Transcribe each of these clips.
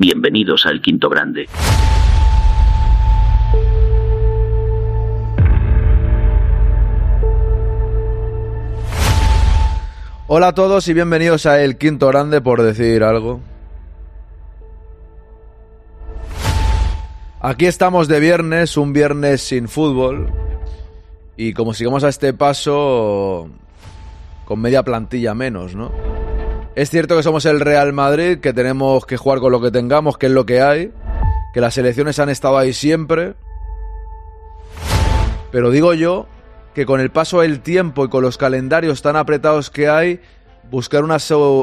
Bienvenidos al Quinto Grande. Hola a todos y bienvenidos a El Quinto Grande por decir algo. Aquí estamos de viernes, un viernes sin fútbol. Y como sigamos a este paso, con media plantilla menos, ¿no? Es cierto que somos el Real Madrid, que tenemos que jugar con lo que tengamos, que es lo que hay, que las elecciones han estado ahí siempre. Pero digo yo que con el paso del tiempo y con los calendarios tan apretados que hay, buscar una,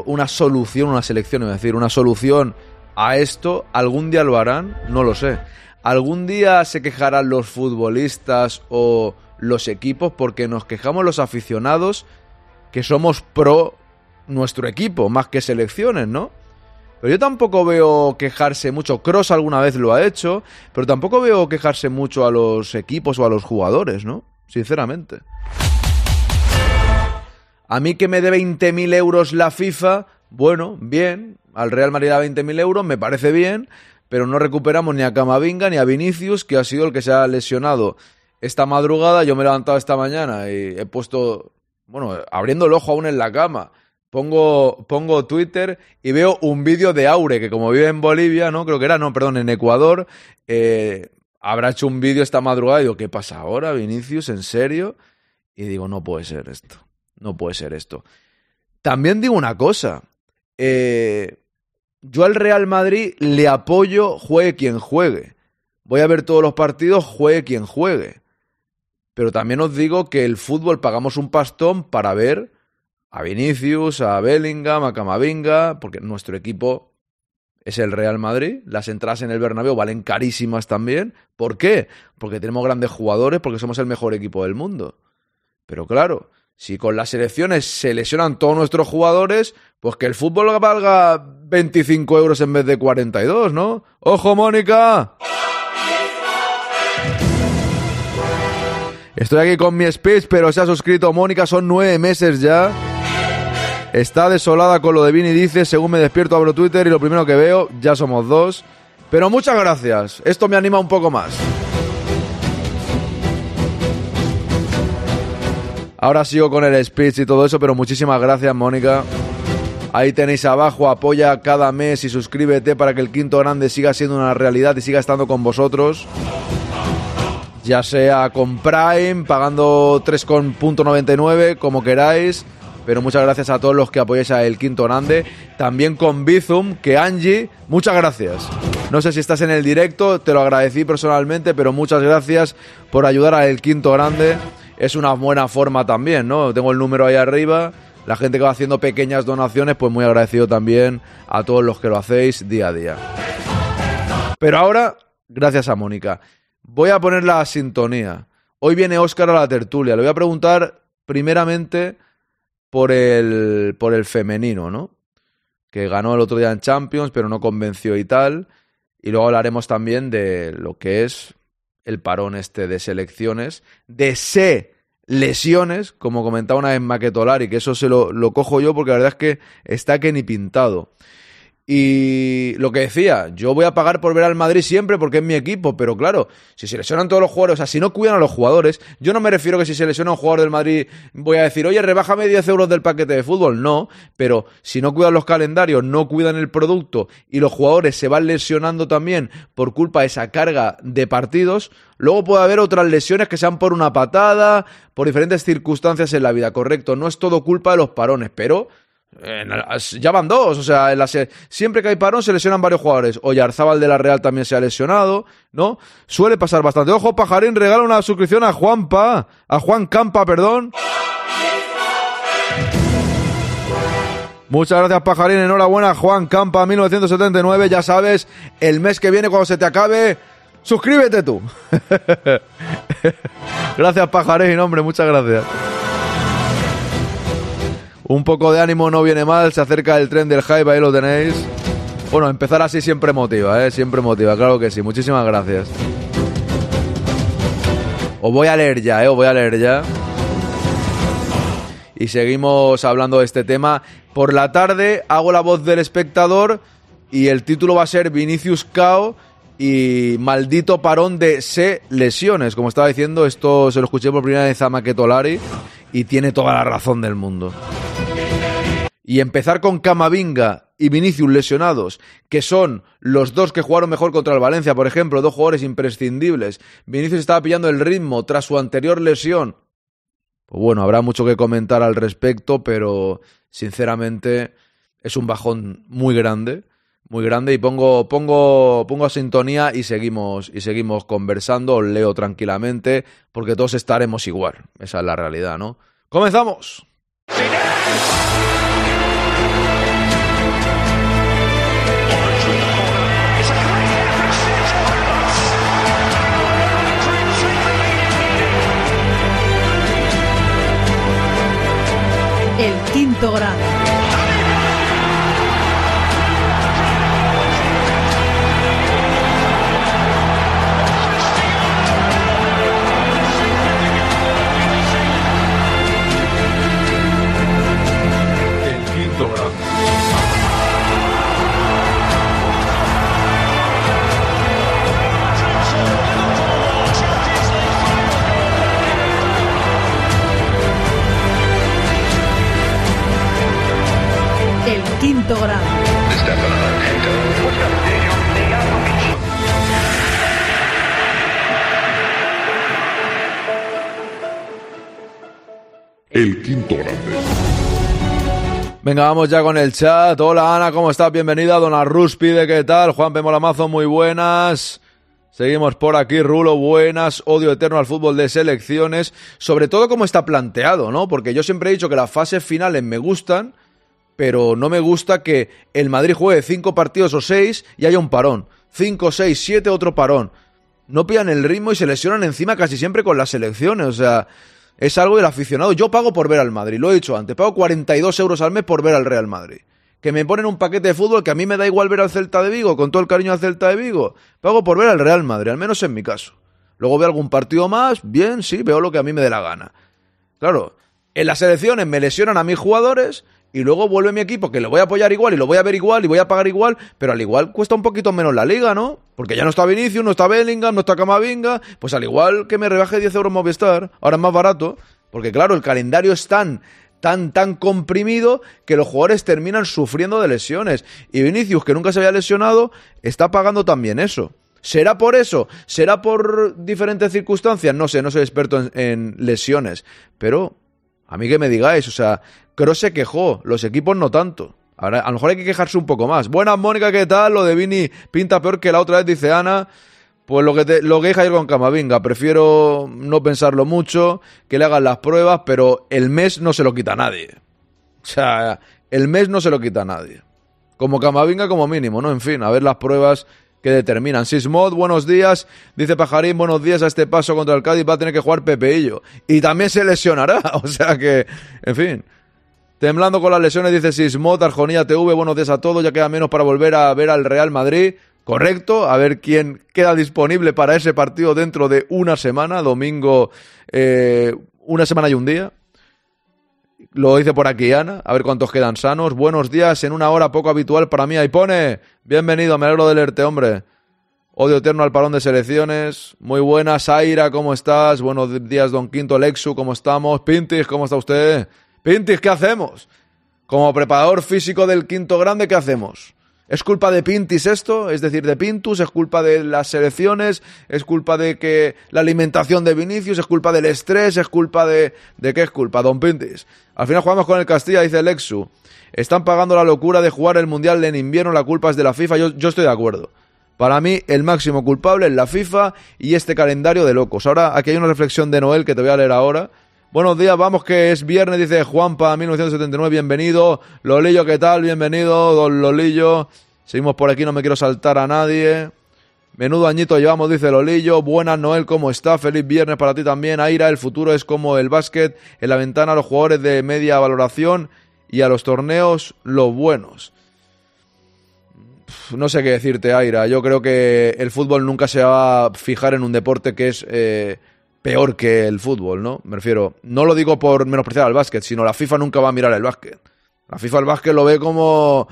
una solución, una selección, es decir, una solución a esto, algún día lo harán, no lo sé. Algún día se quejarán los futbolistas o los equipos porque nos quejamos los aficionados que somos pro nuestro equipo, más que selecciones, ¿no? Pero yo tampoco veo quejarse mucho. Cross alguna vez lo ha hecho, pero tampoco veo quejarse mucho a los equipos o a los jugadores, ¿no? Sinceramente. A mí que me dé 20.000 euros la FIFA, bueno, bien. Al Real Madrid da 20.000 euros, me parece bien, pero no recuperamos ni a Camavinga ni a Vinicius, que ha sido el que se ha lesionado esta madrugada. Yo me he levantado esta mañana y he puesto, bueno, abriendo el ojo aún en la cama pongo, pongo Twitter y veo un vídeo de Aure, que como vive en Bolivia, ¿no? Creo que era, no, perdón, en Ecuador, eh, habrá hecho un vídeo esta madrugada y digo, ¿qué pasa ahora, Vinicius? ¿En serio? Y digo, no puede ser esto, no puede ser esto. También digo una cosa, eh, yo al Real Madrid le apoyo juegue quien juegue. Voy a ver todos los partidos, juegue quien juegue. Pero también os digo que el fútbol pagamos un pastón para ver a Vinicius, a Bellingham, a Camavinga, porque nuestro equipo es el Real Madrid. Las entradas en el Bernabéu valen carísimas también. ¿Por qué? Porque tenemos grandes jugadores, porque somos el mejor equipo del mundo. Pero claro, si con las selecciones se lesionan todos nuestros jugadores, pues que el fútbol valga 25 euros en vez de 42, ¿no? ¡Ojo, Mónica! Estoy aquí con mi speech, pero se ha suscrito Mónica, son nueve meses ya. Está desolada con lo de Vini, dice, según me despierto abro Twitter y lo primero que veo, ya somos dos. Pero muchas gracias, esto me anima un poco más. Ahora sigo con el speech y todo eso, pero muchísimas gracias, Mónica. Ahí tenéis abajo, apoya cada mes y suscríbete para que el quinto grande siga siendo una realidad y siga estando con vosotros. Ya sea con Prime, pagando 3,99, como queráis pero muchas gracias a todos los que apoyáis a El Quinto Grande. También con Bizum, que Angie, muchas gracias. No sé si estás en el directo, te lo agradecí personalmente, pero muchas gracias por ayudar a El Quinto Grande. Es una buena forma también, ¿no? Tengo el número ahí arriba. La gente que va haciendo pequeñas donaciones, pues muy agradecido también a todos los que lo hacéis día a día. Pero ahora, gracias a Mónica. Voy a poner la sintonía. Hoy viene Óscar a la tertulia. Le voy a preguntar primeramente por el, por el femenino, ¿no? Que ganó el otro día en Champions, pero no convenció y tal. Y luego hablaremos también de lo que es el parón este de selecciones, de se lesiones, como comentaba una vez Maquetolari, que eso se lo, lo cojo yo porque la verdad es que está que ni pintado. Y lo que decía, yo voy a pagar por ver al Madrid siempre porque es mi equipo, pero claro, si se lesionan todos los jugadores, o sea, si no cuidan a los jugadores, yo no me refiero que si se lesiona un jugador del Madrid voy a decir, oye, rebájame 10 euros del paquete de fútbol, no, pero si no cuidan los calendarios, no cuidan el producto y los jugadores se van lesionando también por culpa de esa carga de partidos, luego puede haber otras lesiones que sean por una patada, por diferentes circunstancias en la vida, correcto, no es todo culpa de los parones, pero ya van dos, o sea, siempre que hay parón se lesionan varios jugadores. Oyarzábal de la Real también se ha lesionado, ¿no? Suele pasar bastante. Ojo, Pajarín regala una suscripción a Juanpa, a Juan Campa, perdón. Muchas gracias, Pajarín. Enhorabuena, Juan Campa, 1979. Ya sabes, el mes que viene, cuando se te acabe, suscríbete tú. gracias, Pajarín, hombre, muchas gracias. Un poco de ánimo no viene mal, se acerca el tren del hype, ahí lo tenéis. Bueno, empezar así siempre motiva, ¿eh? Siempre motiva, claro que sí. Muchísimas gracias. Os voy a leer ya, ¿eh? Os voy a leer ya. Y seguimos hablando de este tema. Por la tarde hago la voz del espectador y el título va a ser Vinicius Cao y maldito parón de se lesiones. Como estaba diciendo, esto se lo escuché por primera vez a Maquetolari y tiene toda la razón del mundo. Y empezar con Camavinga y Vinicius lesionados, que son los dos que jugaron mejor contra el Valencia, por ejemplo, dos jugadores imprescindibles. Vinicius estaba pillando el ritmo tras su anterior lesión. Pues bueno, habrá mucho que comentar al respecto, pero sinceramente es un bajón muy grande muy grande y pongo, pongo, pongo sintonía y seguimos, y seguimos conversando, os leo tranquilamente, porque todos estaremos igual. Esa es la realidad, ¿no? ¡Comenzamos! El quinto grado. Quinto grado. El quinto grande. Venga, vamos ya con el chat. Hola Ana, ¿cómo estás? Bienvenida. Dona Rúspide, ¿qué tal? Juan Pemolamazo, muy buenas. Seguimos por aquí, Rulo, buenas, odio eterno al fútbol de selecciones, sobre todo como está planteado, ¿no? Porque yo siempre he dicho que las fases finales me gustan, pero no me gusta que el Madrid juegue cinco partidos o seis y haya un parón. Cinco, seis, siete, otro parón. No pillan el ritmo y se lesionan encima casi siempre con las selecciones. O sea, es algo del aficionado. Yo pago por ver al Madrid, lo he dicho antes. Pago 42 euros al mes por ver al Real Madrid. Que me ponen un paquete de fútbol que a mí me da igual ver al Celta de Vigo, con todo el cariño al Celta de Vigo. Pago por ver al Real Madrid, al menos en mi caso. Luego veo algún partido más, bien, sí, veo lo que a mí me dé la gana. Claro, en las selecciones me lesionan a mis jugadores y luego vuelve mi equipo que lo voy a apoyar igual y lo voy a ver igual y voy a pagar igual, pero al igual cuesta un poquito menos la liga, ¿no? Porque ya no está Vinicius, no está Bellingham, no está Camavinga, pues al igual que me rebaje 10 euros Movistar, ahora es más barato, porque claro, el calendario es tan tan, tan comprimido que los jugadores terminan sufriendo de lesiones. Y Vinicius, que nunca se había lesionado, está pagando también eso. ¿Será por eso? ¿Será por diferentes circunstancias? No sé, no soy experto en, en lesiones. Pero a mí que me digáis, o sea, Kroos se quejó, los equipos no tanto. Ahora, a lo mejor hay que quejarse un poco más. Buenas, Mónica, ¿qué tal? Lo de Vini pinta peor que la otra vez, dice Ana. Pues lo que, te, lo que con Camavinga, prefiero no pensarlo mucho, que le hagan las pruebas, pero el mes no se lo quita a nadie. O sea, el mes no se lo quita a nadie. Como Camavinga como mínimo, ¿no? En fin, a ver las pruebas que determinan. Sismod, buenos días. Dice Pajarín, buenos días a este paso contra el Cádiz. Va a tener que jugar Pepeillo. Y también se lesionará. O sea que, en fin. Temblando con las lesiones, dice Sismod, Arjonía TV. Buenos días a todos. Ya queda menos para volver a ver al Real Madrid. Correcto. A ver quién queda disponible para ese partido dentro de una semana. Domingo, eh, una semana y un día. Lo dice por aquí Ana, a ver cuántos quedan sanos. Buenos días, en una hora poco habitual para mí. Ahí pone, bienvenido, me alegro de leerte, hombre. Odio eterno al parón de selecciones. Muy buenas, Aira, ¿cómo estás? Buenos días, don Quinto Lexu, ¿cómo estamos? Pintis, ¿cómo está usted? Pintis, ¿qué hacemos? Como preparador físico del quinto grande, ¿qué hacemos? ¿Es culpa de Pintis esto? Es decir, de Pintus, es culpa de las selecciones, es culpa de que la alimentación de Vinicius, es culpa del estrés, es culpa de... ¿De qué es culpa, don Pintis? Al final jugamos con el Castilla, dice Lexu. Están pagando la locura de jugar el Mundial en invierno, la culpa es de la FIFA, yo, yo estoy de acuerdo. Para mí, el máximo culpable es la FIFA y este calendario de locos. Ahora, aquí hay una reflexión de Noel que te voy a leer ahora. Buenos días, vamos que es viernes, dice Juanpa, 1979, bienvenido. Lolillo, ¿qué tal? Bienvenido, don Lolillo. Seguimos por aquí, no me quiero saltar a nadie. Menudo añito llevamos, dice Lolillo. Buenas, Noel, ¿cómo está? Feliz viernes para ti también. Aira, el futuro es como el básquet. En la ventana, los jugadores de media valoración y a los torneos, los buenos. No sé qué decirte, Aira. Yo creo que el fútbol nunca se va a fijar en un deporte que es eh, peor que el fútbol, ¿no? Me refiero, no lo digo por menospreciar al básquet, sino la FIFA nunca va a mirar el básquet. La FIFA el básquet lo ve como,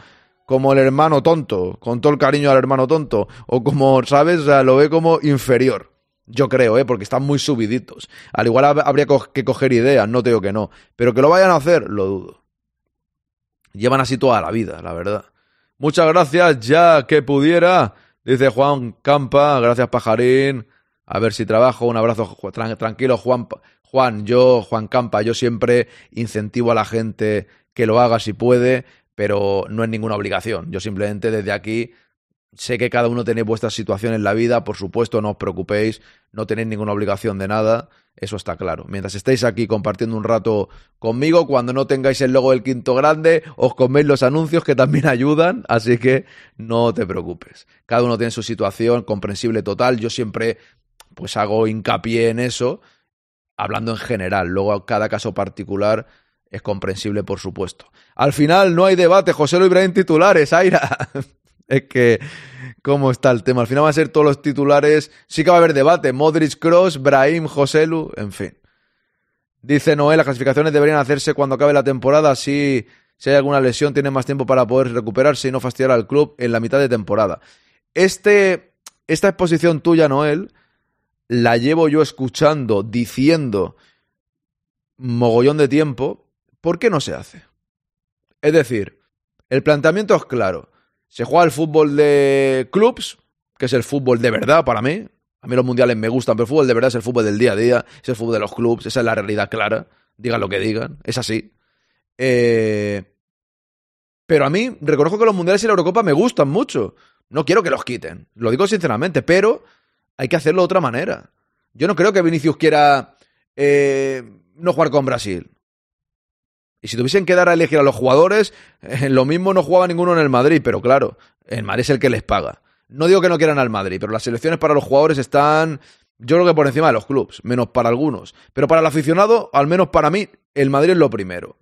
como el hermano tonto, con todo el cariño al hermano tonto, o como, ¿sabes? O sea, lo ve como inferior. Yo creo, ¿eh? Porque están muy subiditos. Al igual habría que coger ideas, no te digo que no. Pero que lo vayan a hacer, lo dudo. Llevan así toda la vida, la verdad. Muchas gracias, ya que pudiera. Dice Juan Campa, gracias Pajarín. A ver si trabajo. Un abrazo tranquilo, Juan. Juan, yo, Juan Campa, yo siempre incentivo a la gente que lo haga si puede, pero no es ninguna obligación. Yo simplemente desde aquí sé que cada uno tiene vuestra situación en la vida, por supuesto, no os preocupéis, no tenéis ninguna obligación de nada, eso está claro. Mientras estéis aquí compartiendo un rato conmigo, cuando no tengáis el logo del quinto grande, os coméis los anuncios que también ayudan, así que no te preocupes. Cada uno tiene su situación, comprensible total, yo siempre pues hago hincapié en eso, hablando en general, luego cada caso particular es comprensible, por supuesto. Al final no hay debate, José Luis Ibrahim titulares, Aira. es que, ¿cómo está el tema? Al final van a ser todos los titulares. Sí que va a haber debate. Modric, Cross, Brahim, Joselu, en fin. Dice Noel, las clasificaciones deberían hacerse cuando acabe la temporada. Así, si hay alguna lesión, tiene más tiempo para poder recuperarse y no fastidiar al club en la mitad de temporada. Este, esta exposición tuya, Noel, la llevo yo escuchando, diciendo mogollón de tiempo. ¿Por qué no se hace? Es decir, el planteamiento es claro. Se juega el fútbol de clubs, que es el fútbol de verdad para mí. A mí los mundiales me gustan, pero el fútbol de verdad es el fútbol del día a día, es el fútbol de los clubs, esa es la realidad clara. Digan lo que digan, es así. Eh... Pero a mí, reconozco que los mundiales y la Eurocopa me gustan mucho. No quiero que los quiten, lo digo sinceramente, pero hay que hacerlo de otra manera. Yo no creo que Vinicius quiera eh, no jugar con Brasil. Y si tuviesen que dar a elegir a los jugadores, eh, lo mismo no jugaba ninguno en el Madrid, pero claro, el Madrid es el que les paga. No digo que no quieran al Madrid, pero las selecciones para los jugadores están, yo creo que por encima de los clubes, menos para algunos. Pero para el aficionado, al menos para mí, el Madrid es lo primero.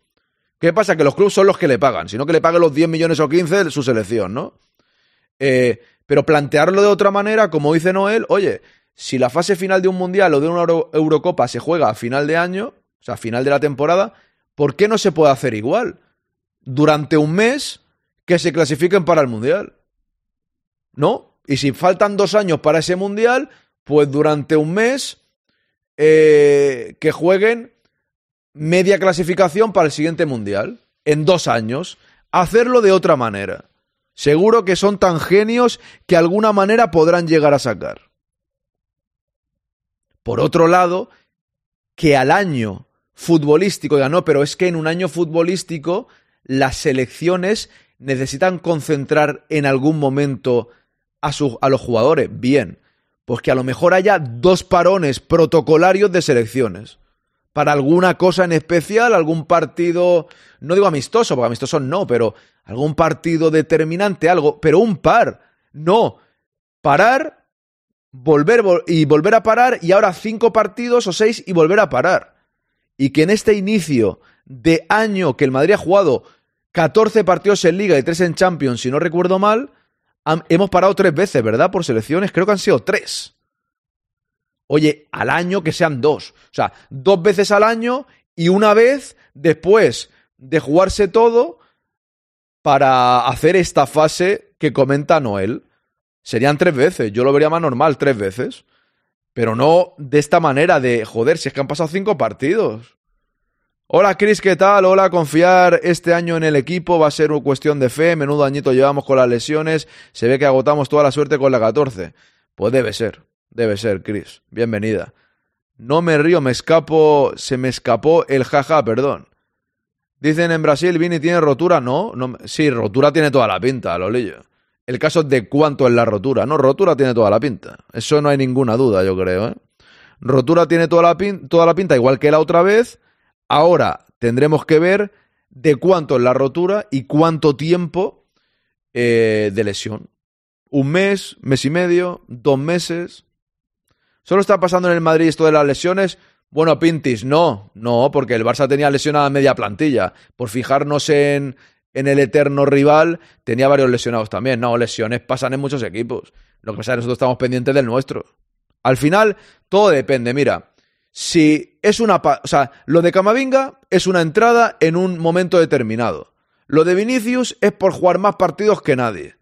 ¿Qué pasa? Que los clubes son los que le pagan, sino que le paguen los 10 millones o 15 de su selección, ¿no? Eh, pero plantearlo de otra manera, como dice Noel, oye, si la fase final de un mundial o de una Eurocopa se juega a final de año, o sea, a final de la temporada, ¿por qué no se puede hacer igual? Durante un mes que se clasifiquen para el Mundial. ¿No? Y si faltan dos años para ese Mundial, pues durante un mes eh, que jueguen media clasificación para el siguiente Mundial. En dos años. Hacerlo de otra manera. Seguro que son tan genios que alguna manera podrán llegar a sacar. Por otro lado, que al año futbolístico. Ya no, pero es que en un año futbolístico las selecciones necesitan concentrar en algún momento a, a los jugadores. Bien, pues que a lo mejor haya dos parones protocolarios de selecciones. Para alguna cosa en especial, algún partido, no digo amistoso, porque amistoso no, pero algún partido determinante, algo, pero un par. No, parar, volver y volver a parar y ahora cinco partidos o seis y volver a parar y que en este inicio de año que el Madrid ha jugado 14 partidos en Liga y 3 en Champions, si no recuerdo mal, hemos parado tres veces, ¿verdad? Por selecciones, creo que han sido tres. Oye, al año que sean dos. O sea, dos veces al año y una vez después de jugarse todo para hacer esta fase que comenta Noel. Serían tres veces. Yo lo vería más normal, tres veces. Pero no de esta manera de, joder, si es que han pasado cinco partidos. Hola Chris, ¿qué tal? Hola, confiar este año en el equipo va a ser una cuestión de fe, menudo añito llevamos con las lesiones, se ve que agotamos toda la suerte con la 14. Pues debe ser, debe ser, Chris. Bienvenida. No me río, me escapo, se me escapó el jaja, perdón. Dicen en Brasil, Vini tiene rotura, no, no sí, rotura tiene toda la pinta, lo leyo. El caso de cuánto es la rotura. No, rotura tiene toda la pinta. Eso no hay ninguna duda, yo creo. ¿eh? Rotura tiene toda la, toda la pinta, igual que la otra vez. Ahora tendremos que ver de cuánto es la rotura y cuánto tiempo eh, de lesión. Un mes, mes y medio, dos meses. ¿Solo está pasando en el Madrid esto de las lesiones? Bueno, Pintis, no, no, porque el Barça tenía lesionada media plantilla. Por fijarnos en, en el eterno rival tenía varios lesionados también. No, lesiones pasan en muchos equipos. Lo que pasa es que nosotros estamos pendientes del nuestro. Al final, todo depende. Mira, si es una. O sea, lo de Camavinga es una entrada en un momento determinado. Lo de Vinicius es por jugar más partidos que nadie.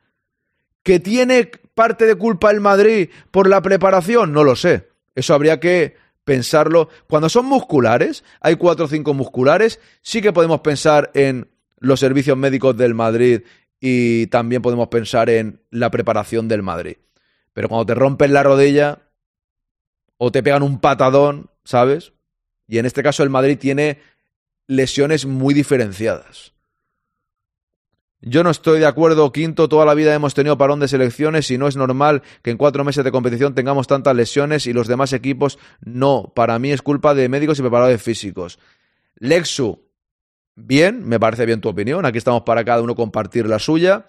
¿Que tiene parte de culpa el Madrid por la preparación? No lo sé. Eso habría que pensarlo. Cuando son musculares, hay cuatro o cinco musculares, sí que podemos pensar en los servicios médicos del Madrid y también podemos pensar en la preparación del Madrid. Pero cuando te rompen la rodilla o te pegan un patadón, ¿sabes? Y en este caso el Madrid tiene lesiones muy diferenciadas. Yo no estoy de acuerdo, Quinto, toda la vida hemos tenido parón de selecciones y no es normal que en cuatro meses de competición tengamos tantas lesiones y los demás equipos no. Para mí es culpa de médicos y preparadores físicos. Lexu, bien, me parece bien tu opinión, aquí estamos para cada uno compartir la suya.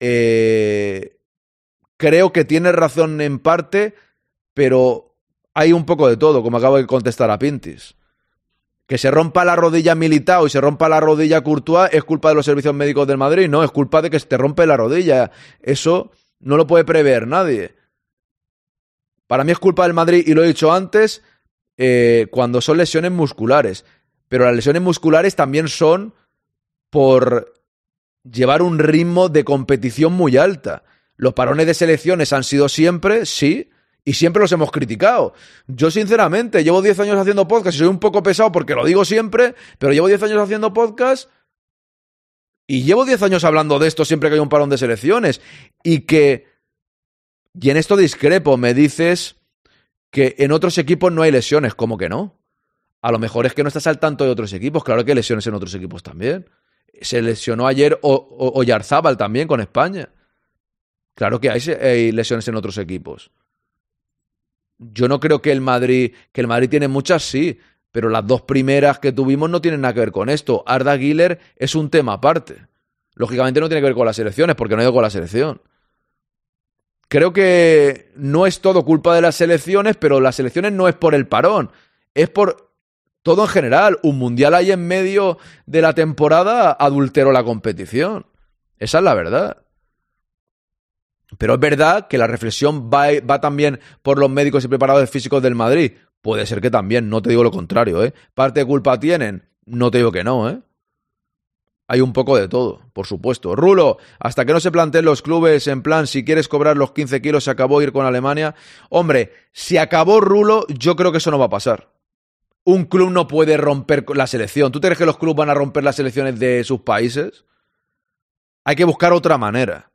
Eh, creo que tienes razón en parte, pero hay un poco de todo, como acabo de contestar a Pintis. Que se rompa la rodilla Militao y se rompa la rodilla Courtois es culpa de los servicios médicos del Madrid, no, es culpa de que se te rompe la rodilla. Eso no lo puede prever nadie. Para mí es culpa del Madrid, y lo he dicho antes, eh, cuando son lesiones musculares. Pero las lesiones musculares también son por llevar un ritmo de competición muy alta. Los parones de selecciones han sido siempre, sí, y siempre los hemos criticado. Yo, sinceramente, llevo 10 años haciendo podcast y soy un poco pesado porque lo digo siempre, pero llevo 10 años haciendo podcast y llevo 10 años hablando de esto siempre que hay un parón de selecciones. Y que. Y en esto discrepo, me dices que en otros equipos no hay lesiones. ¿Cómo que no? A lo mejor es que no estás al tanto de otros equipos. Claro que hay lesiones en otros equipos también. Se lesionó ayer Oyarzábal también con España. Claro que hay lesiones en otros equipos. Yo no creo que el Madrid, que el Madrid tiene muchas, sí, pero las dos primeras que tuvimos no tienen nada que ver con esto. Arda Güler es un tema aparte. Lógicamente no tiene que ver con las elecciones, porque no ha ido con la selección. Creo que no es todo culpa de las selecciones, pero las selecciones no es por el parón, es por todo en general. Un mundial ahí en medio de la temporada adulteró la competición. Esa es la verdad. Pero es verdad que la reflexión va, va, también por los médicos y preparadores físicos del Madrid. Puede ser que también, no te digo lo contrario, ¿eh? ¿Parte de culpa tienen? No te digo que no, ¿eh? Hay un poco de todo, por supuesto. Rulo, hasta que no se planteen los clubes en plan, si quieres cobrar los 15 kilos, se acabó ir con Alemania. Hombre, si acabó Rulo, yo creo que eso no va a pasar. Un club no puede romper la selección. ¿Tú crees que los clubes van a romper las selecciones de sus países? Hay que buscar otra manera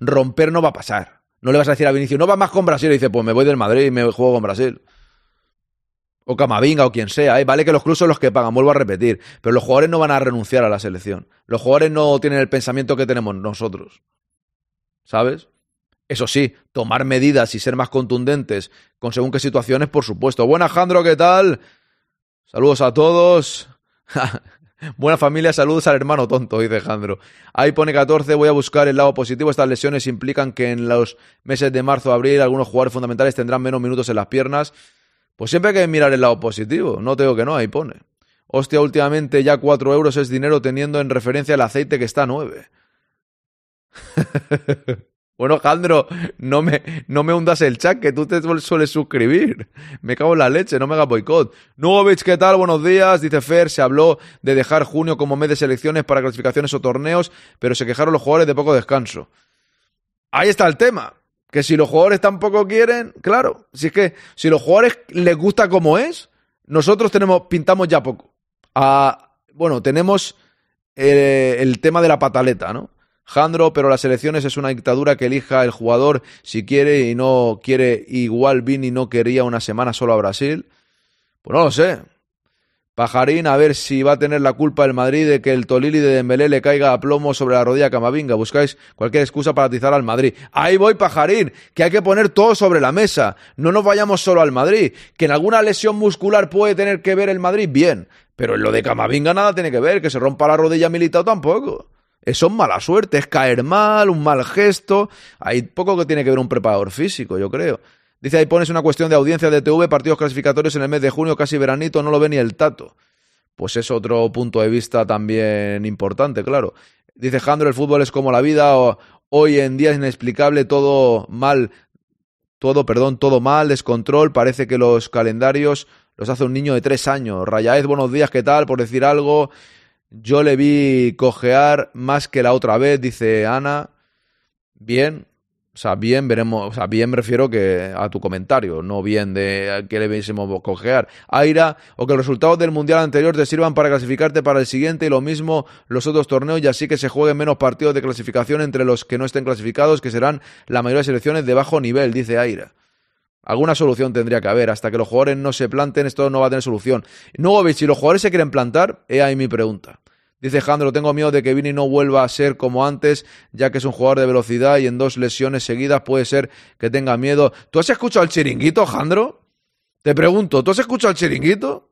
romper no va a pasar. No le vas a decir a Vinicius, no va más con Brasil. Y dice, pues me voy del Madrid y me juego con Brasil. O Camavinga o quien sea. ¿eh? Vale que los clubes son los que pagan, vuelvo a repetir. Pero los jugadores no van a renunciar a la selección. Los jugadores no tienen el pensamiento que tenemos nosotros. ¿Sabes? Eso sí, tomar medidas y ser más contundentes con según qué situaciones, por supuesto. Buena, Jandro, ¿qué tal? Saludos a todos. Buena familia, saludos al hermano tonto, dice Alejandro. Ahí pone 14, voy a buscar el lado positivo. Estas lesiones implican que en los meses de marzo abril algunos jugadores fundamentales tendrán menos minutos en las piernas. Pues siempre hay que mirar el lado positivo. No tengo que no, ahí pone. Hostia, últimamente ya 4 euros es dinero teniendo en referencia el aceite que está a 9. Bueno, Jandro, no me, no me hundas el chat, que tú te sueles suscribir. Me cago en la leche, no me hagas boicot. Nugovich, ¿qué tal? Buenos días. Dice Fer, se habló de dejar junio como mes de selecciones para clasificaciones o torneos, pero se quejaron los jugadores de poco descanso. Ahí está el tema. Que si los jugadores tampoco quieren, claro, si es que si los jugadores les gusta como es, nosotros tenemos, pintamos ya poco. Ah, bueno, tenemos eh, el tema de la pataleta, ¿no? Jandro, pero las elecciones es una dictadura que elija el jugador si quiere y no quiere. Igual Vini no quería una semana solo a Brasil. Pues no lo sé. Pajarín, a ver si va a tener la culpa el Madrid de que el Tolili de Dembélé le caiga a plomo sobre la rodilla Camavinga. Buscáis cualquier excusa para atizar al Madrid. Ahí voy, Pajarín, que hay que poner todo sobre la mesa. No nos vayamos solo al Madrid. Que en alguna lesión muscular puede tener que ver el Madrid, bien. Pero en lo de Camavinga nada tiene que ver. Que se rompa la rodilla militar tampoco. Eso es mala suerte, es caer mal, un mal gesto. Hay poco que tiene que ver un preparador físico, yo creo. Dice ahí pones una cuestión de audiencia de TV, partidos clasificatorios en el mes de junio, casi veranito, no lo ve ni el tato. Pues es otro punto de vista también importante, claro. Dice Jandro, el fútbol es como la vida, hoy en día es inexplicable, todo mal, todo, perdón, todo mal, descontrol, parece que los calendarios los hace un niño de tres años. Rayaez, buenos días, ¿qué tal? Por decir algo, Yo le vi cojear más que la otra vez, dice Ana. Bien, o sea, bien, veremos, o sea, bien me refiero a tu comentario, no bien de que le viésemos cojear. Aira, o que los resultados del mundial anterior te sirvan para clasificarte para el siguiente y lo mismo los otros torneos y así que se jueguen menos partidos de clasificación entre los que no estén clasificados, que serán la mayoría de selecciones de bajo nivel, dice Aira. Alguna solución tendría que haber. Hasta que los jugadores no se planten, esto no va a tener solución. No, si los jugadores se quieren plantar, he ahí mi pregunta. Dice Jandro, tengo miedo de que Vini no vuelva a ser como antes, ya que es un jugador de velocidad y en dos lesiones seguidas puede ser que tenga miedo. ¿Tú has escuchado el chiringuito, Jandro? Te pregunto, ¿tú has escuchado el chiringuito?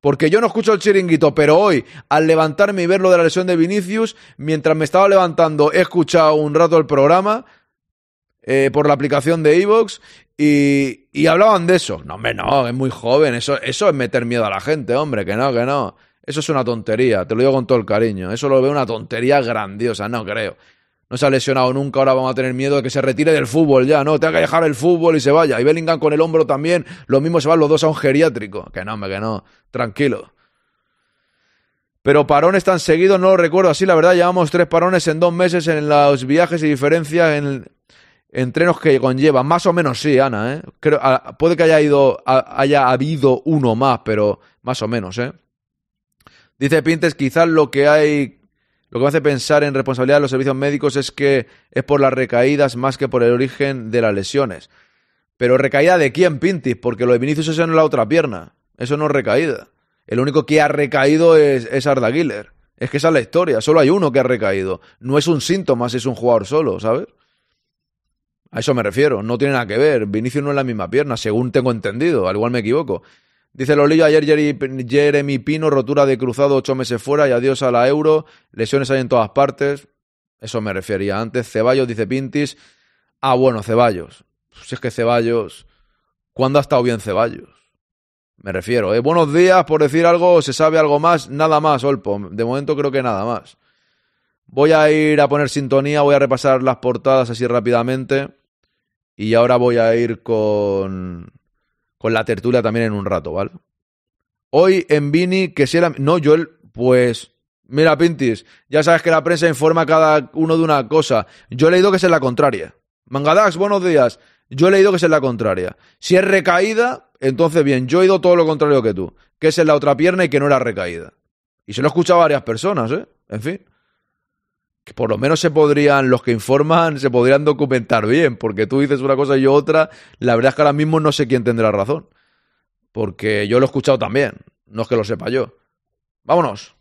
Porque yo no escucho el chiringuito, pero hoy, al levantarme y ver lo de la lesión de Vinicius, mientras me estaba levantando, he escuchado un rato el programa eh, por la aplicación de Evox y, hablaban de eso. No, hombre, no, es muy joven. Eso, eso es meter miedo a la gente, hombre, que no, que no. Eso es una tontería, te lo digo con todo el cariño. Eso lo veo una tontería grandiosa, no creo. No se ha lesionado nunca, ahora vamos a tener miedo de que se retire del fútbol ya, no, tenga que dejar el fútbol y se vaya. Y Bellingham con el hombro también, lo mismo se van los dos a un geriátrico. Que no, hombre, que no, tranquilo. Pero parones tan seguidos no lo recuerdo así, la verdad, llevamos tres parones en dos meses en los viajes y diferencias en entrenos que conllevan. Más o menos sí, Ana, ¿eh? Creo, puede que haya, ido, haya habido uno más, pero más o menos, ¿eh? Dice Pintes, quizás lo que hay, lo que me hace pensar en responsabilidad de los servicios médicos es que es por las recaídas más que por el origen de las lesiones. Pero recaída de quién, Pintis? Porque lo de Vinicius es en la otra pierna. Eso no es recaída. El único que ha recaído es, es Arda. Es que esa es la historia. Solo hay uno que ha recaído. No es un síntoma, es un jugador solo, ¿sabes? A eso me refiero. No tiene nada que ver. Vinicius no es la misma pierna, según tengo entendido. Al igual me equivoco. Dice Lolillo, ayer Jeremy Pino, rotura de cruzado ocho meses fuera y adiós a la euro. Lesiones hay en todas partes. Eso me refería antes. Ceballos, dice Pintis. Ah, bueno, Ceballos. Si es que Ceballos... ¿Cuándo ha estado bien Ceballos? Me refiero. ¿eh? Buenos días, por decir algo, ¿se sabe algo más? Nada más, Olpo. De momento creo que nada más. Voy a ir a poner sintonía, voy a repasar las portadas así rápidamente. Y ahora voy a ir con con la tertulia también en un rato, ¿vale? Hoy en Vini, que si era... No, yo, pues... Mira, Pintis, ya sabes que la prensa informa cada uno de una cosa. Yo he leído que es la contraria. Mangadax, buenos días. Yo he leído que es la contraria. Si es recaída, entonces bien, yo he ido todo lo contrario que tú. Que es en la otra pierna y que no era recaída. Y se lo he escuchado a varias personas, ¿eh? En fin que por lo menos se podrían, los que informan, se podrían documentar bien, porque tú dices una cosa y yo otra, la verdad es que ahora mismo no sé quién tendrá razón, porque yo lo he escuchado también, no es que lo sepa yo. Vámonos.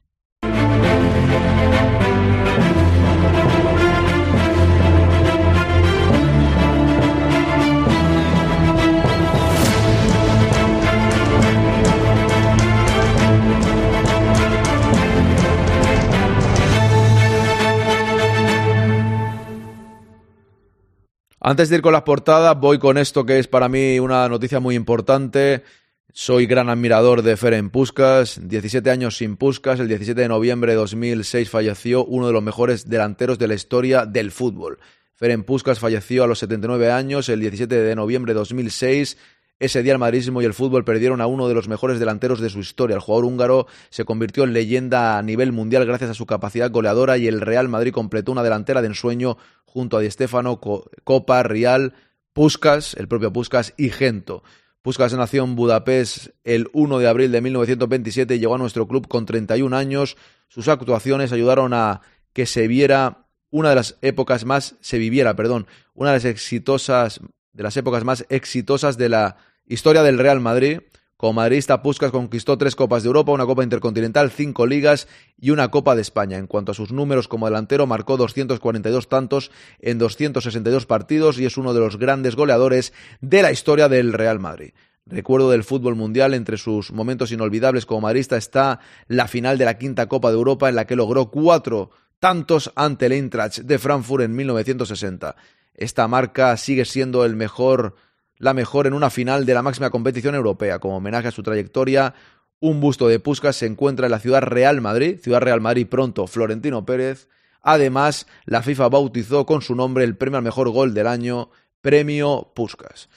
Antes de ir con las portadas, voy con esto que es para mí una noticia muy importante. Soy gran admirador de Ferenc Puskas, 17 años sin Puskas, el 17 de noviembre de 2006 falleció uno de los mejores delanteros de la historia del fútbol. Ferenc Puskas falleció a los 79 años el 17 de noviembre de 2006 ese día el madridismo y el fútbol perdieron a uno de los mejores delanteros de su historia. El jugador húngaro se convirtió en leyenda a nivel mundial gracias a su capacidad goleadora y el Real Madrid completó una delantera de ensueño junto a Di Stefano, Copa, Real, Puskas, el propio Puskas y Gento. Puskas nació en Budapest el 1 de abril de 1927 y llegó a nuestro club con 31 años. Sus actuaciones ayudaron a que se viera una de las épocas más se viviera, perdón, una de las exitosas de las épocas más exitosas de la Historia del Real Madrid. Como madridista, Puskas conquistó tres Copas de Europa, una Copa Intercontinental, cinco Ligas y una Copa de España. En cuanto a sus números como delantero, marcó 242 tantos en 262 partidos y es uno de los grandes goleadores de la historia del Real Madrid. Recuerdo del fútbol mundial, entre sus momentos inolvidables como madridista está la final de la quinta Copa de Europa en la que logró cuatro tantos ante el Eintracht de Frankfurt en 1960. Esta marca sigue siendo el mejor la mejor en una final de la máxima competición europea. Como homenaje a su trayectoria, un busto de Puskas se encuentra en la ciudad Real Madrid, ciudad Real Madrid pronto, Florentino Pérez. Además, la FIFA bautizó con su nombre el premio al mejor gol del año, Premio Puskas.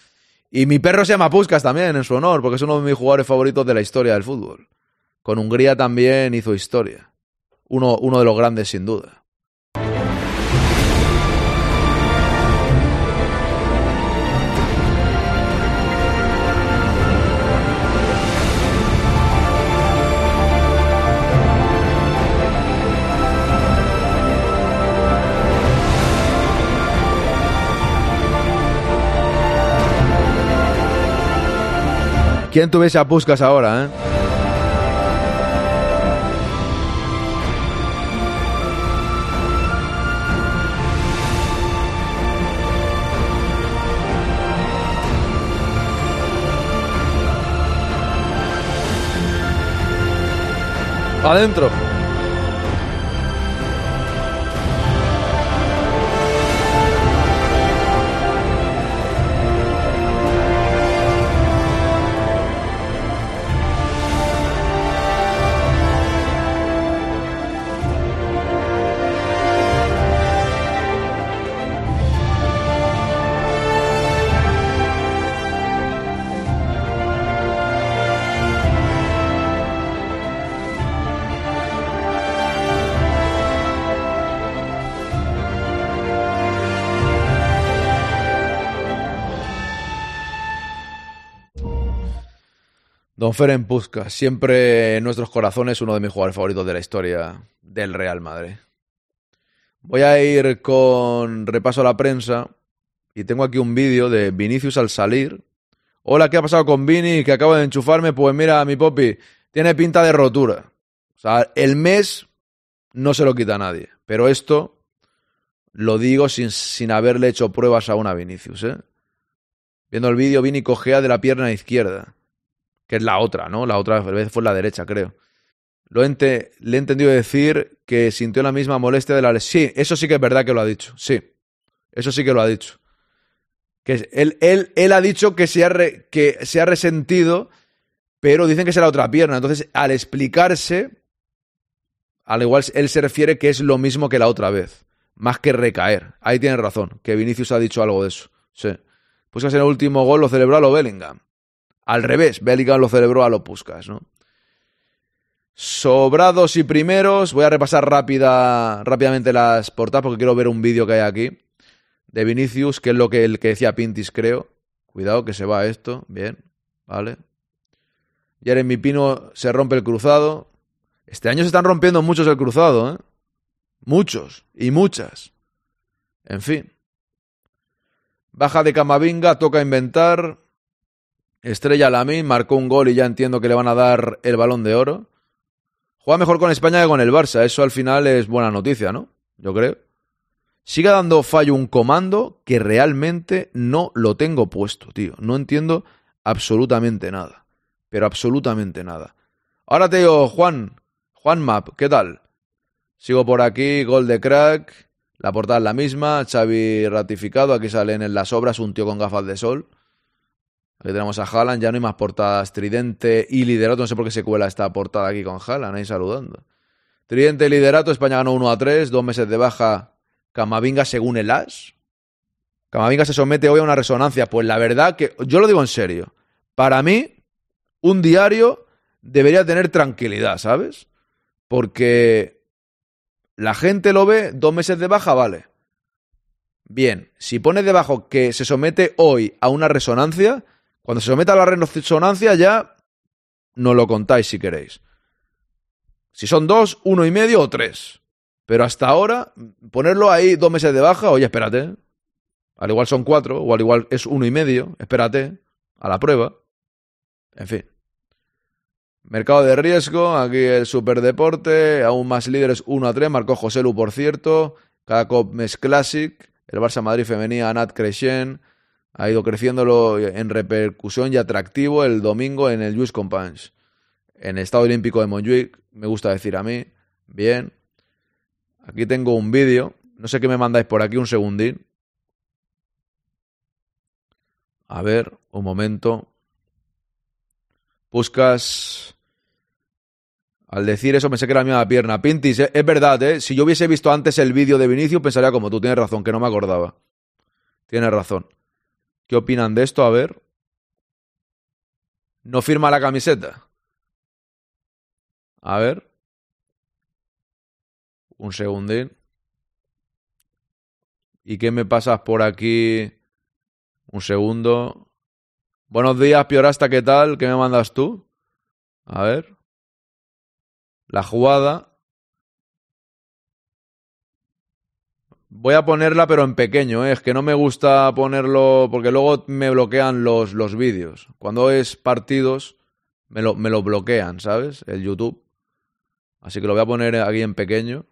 Y mi perro se llama Puskas también, en su honor, porque es uno de mis jugadores favoritos de la historia del fútbol. Con Hungría también hizo historia. uno, uno de los grandes sin duda. ¿Quién tuviese a Puskas ahora, eh? Adentro. Don Feren siempre en nuestros corazones uno de mis jugadores favoritos de la historia del Real Madrid. Voy a ir con repaso a la prensa y tengo aquí un vídeo de Vinicius al salir. Hola, ¿qué ha pasado con Vini? Que acabo de enchufarme. Pues mira, mi popi, tiene pinta de rotura. O sea, el mes no se lo quita a nadie. Pero esto lo digo sin, sin haberle hecho pruebas aún a Vinicius. ¿eh? Viendo el vídeo, Vini cojea de la pierna izquierda que es la otra, ¿no? La otra vez fue la derecha, creo. Lo ente, le he entendido decir que sintió la misma molestia de la lesión. Sí, eso sí que es verdad que lo ha dicho. Sí, eso sí que lo ha dicho. Que él, él, él ha dicho que se ha, que se ha resentido, pero dicen que la otra pierna. Entonces, al explicarse, al igual él se refiere que es lo mismo que la otra vez, más que recaer. Ahí tiene razón, que Vinicius ha dicho algo de eso. Sí. Pues en el último gol lo celebró a lo Bellingham. Al revés, Bellingham lo celebró a lo Puskas, ¿no? Sobrados y primeros. Voy a repasar rápida, rápidamente las portadas porque quiero ver un vídeo que hay aquí de Vinicius, que es lo que el que decía Pintis, creo. Cuidado que se va esto. Bien, vale. mi Pino se rompe el cruzado. Este año se están rompiendo muchos el cruzado, ¿eh? Muchos y muchas. En fin. Baja de Camavinga, toca inventar. Estrella Lamin marcó un gol y ya entiendo que le van a dar el balón de oro. Juega mejor con España que con el Barça. Eso al final es buena noticia, ¿no? Yo creo. Sigue dando fallo un comando que realmente no lo tengo puesto, tío. No entiendo absolutamente nada. Pero absolutamente nada. Ahora te digo, Juan, Juan Map, ¿qué tal? Sigo por aquí, gol de crack. La portada es la misma, Xavi ratificado. Aquí salen en las obras un tío con gafas de sol. Aquí tenemos a Haaland, ya no hay más portadas. Tridente y liderato. No sé por qué se cuela esta portada aquí con Haaland, ahí saludando. Tridente y liderato. España ganó 1 a 3. Dos meses de baja. Camavinga según el AS. Camavinga se somete hoy a una resonancia. Pues la verdad que, yo lo digo en serio. Para mí, un diario debería tener tranquilidad, ¿sabes? Porque la gente lo ve, dos meses de baja, vale. Bien, si pone debajo que se somete hoy a una resonancia, cuando se someta a la resonancia ya no lo contáis si queréis. Si son dos, uno y medio o tres. Pero hasta ahora, ponerlo ahí dos meses de baja, oye, espérate. Al igual son cuatro, o al igual es uno y medio, espérate, a la prueba. En fin. Mercado de riesgo, aquí el superdeporte, aún más líderes 1 a 3, marcó José Lu, por cierto. Cada mes Classic, el Barça Madrid femenina, Nat Crescent, ha ido creciéndolo en repercusión y atractivo el domingo en el Lluís Companys. En el Estado Olímpico de Montjuic, me gusta decir a mí. Bien. Aquí tengo un vídeo. No sé qué me mandáis por aquí, un segundín. A ver, un momento. Buscas. Al decir eso pensé que era la misma pierna. Pintis, eh, es verdad, ¿eh? Si yo hubiese visto antes el vídeo de Vinicius, pensaría como tú. Tienes razón, que no me acordaba. Tienes razón. ¿Qué opinan de esto? A ver. No firma la camiseta. A ver. Un segundín. ¿Y qué me pasas por aquí? Un segundo. Buenos días, Piorasta, ¿qué tal? ¿Qué me mandas tú? A ver. La jugada. Voy a ponerla, pero en pequeño, ¿eh? es que no me gusta ponerlo porque luego me bloquean los, los vídeos. Cuando es partidos, me lo, me lo bloquean, ¿sabes? El YouTube. Así que lo voy a poner aquí en pequeño.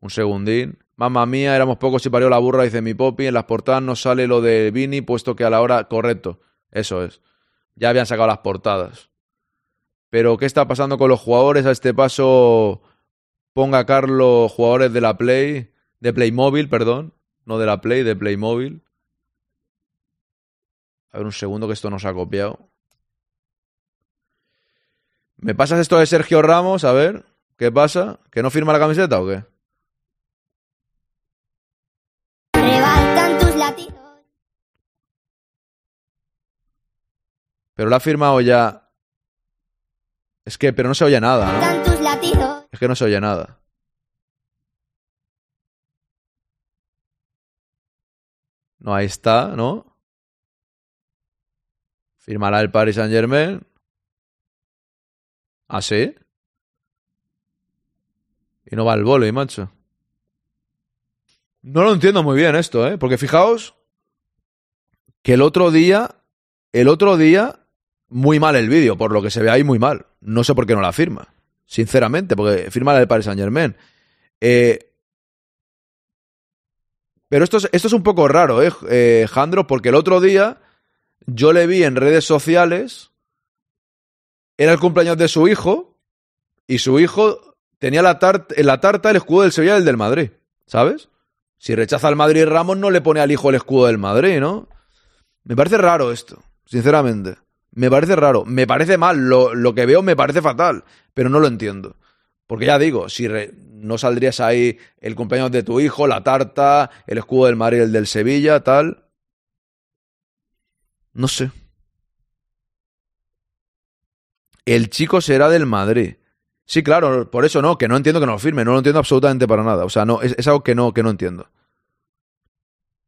Un segundín. Mamma mía, éramos pocos y parió la burra, dice mi popi. En las portadas no sale lo de Vini, puesto que a la hora. Correcto, eso es. Ya habían sacado las portadas. Pero, ¿qué está pasando con los jugadores? A este paso, ponga Carlos jugadores de la Play de Playmobil, perdón. No de la Play, de Playmobil. A ver un segundo que esto nos ha copiado. ¿Me pasas esto de Sergio Ramos? A ver, ¿qué pasa? ¿Que no firma la camiseta o qué? Pero la ha firmado ya. Es que, pero no se oye nada, ¿no? Es que no se oye nada. No, ahí está, ¿no? Firmará el Paris Saint Germain. ¿Ah, sí? Y no va al vole, macho. No lo entiendo muy bien esto, ¿eh? Porque fijaos que el otro día, el otro día, muy mal el vídeo, por lo que se ve ahí muy mal. No sé por qué no la firma, sinceramente, porque firma la Paris Saint Germain. Eh, pero esto es, esto es un poco raro, ¿eh, eh, Jandro? Porque el otro día yo le vi en redes sociales, era el cumpleaños de su hijo, y su hijo tenía la tar- en la tarta el escudo del Sevilla y el del Madrid, ¿sabes? Si rechaza al Madrid Ramos, no le pone al hijo el escudo del Madrid, ¿no? Me parece raro esto, sinceramente. Me parece raro. Me parece mal. Lo, lo que veo me parece fatal, pero no lo entiendo. Porque ya digo, si no saldrías ahí el cumpleaños de tu hijo, la tarta, el escudo del Madrid, el del Sevilla, tal. No sé. El chico será del Madrid. Sí, claro, por eso no, que no entiendo que no lo firme, no lo entiendo absolutamente para nada. O sea, no, es, es algo que no, que no entiendo.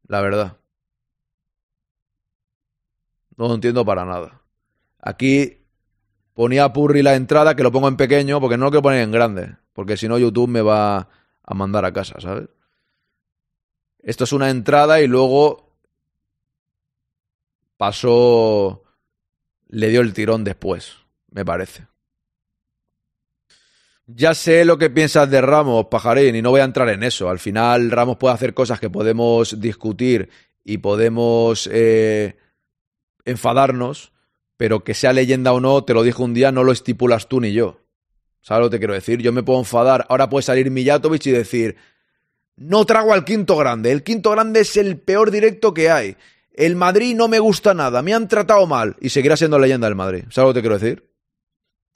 La verdad. No lo entiendo para nada. Aquí ponía Purri la entrada, que lo pongo en pequeño, porque no lo quiero poner en grande. Porque si no, YouTube me va a mandar a casa, ¿sabes? Esto es una entrada y luego pasó. Le dio el tirón después, me parece. Ya sé lo que piensas de Ramos, pajarín, y no voy a entrar en eso. Al final, Ramos puede hacer cosas que podemos discutir y podemos eh, enfadarnos, pero que sea leyenda o no, te lo dije un día, no lo estipulas tú ni yo. ¿Sabes lo que te quiero decir? Yo me puedo enfadar. Ahora puede salir Mijatovic y decir: No trago al quinto grande. El quinto grande es el peor directo que hay. El Madrid no me gusta nada. Me han tratado mal. Y seguirá siendo leyenda del Madrid. ¿Sabes lo que te quiero decir?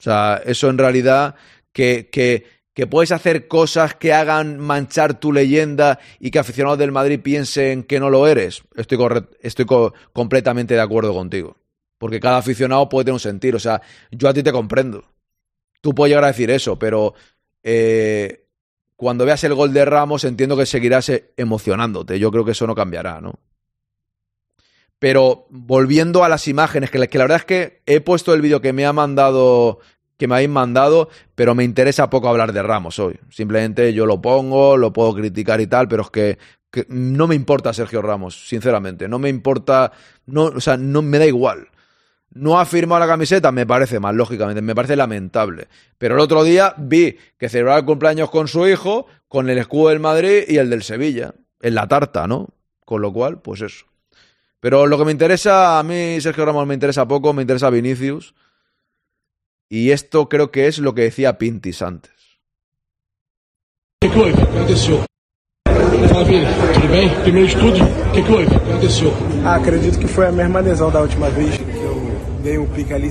O sea, eso en realidad que, que, que puedes hacer cosas que hagan manchar tu leyenda y que aficionados del Madrid piensen que no lo eres. Estoy, estoy co- completamente de acuerdo contigo. Porque cada aficionado puede tener un sentir. O sea, yo a ti te comprendo. Tú puedes llegar a decir eso, pero eh, cuando veas el gol de Ramos entiendo que seguirás eh, emocionándote. Yo creo que eso no cambiará, ¿no? Pero volviendo a las imágenes, que, la- que la verdad es que he puesto el vídeo que me ha mandado, que me habéis mandado, pero me interesa poco hablar de Ramos hoy. Simplemente yo lo pongo, lo puedo criticar y tal, pero es que, que no me importa Sergio Ramos, sinceramente. No me importa, no, o sea, no me da igual. No ha firmado la camiseta, me parece mal, lógicamente, me parece lamentable. Pero el otro día vi que celebraba el cumpleaños con su hijo, con el escudo del Madrid y el del Sevilla, en la tarta, ¿no? Con lo cual, pues eso. Pero lo que me interesa, a mí Sergio Ramos me interesa poco, me interesa Vinicius. Y esto creo que es lo que decía Pintis antes. Tudo bem? Primeiro de tudo, o que, que houve? O que aconteceu? Ah, acredito que foi a mesma lesão da última vez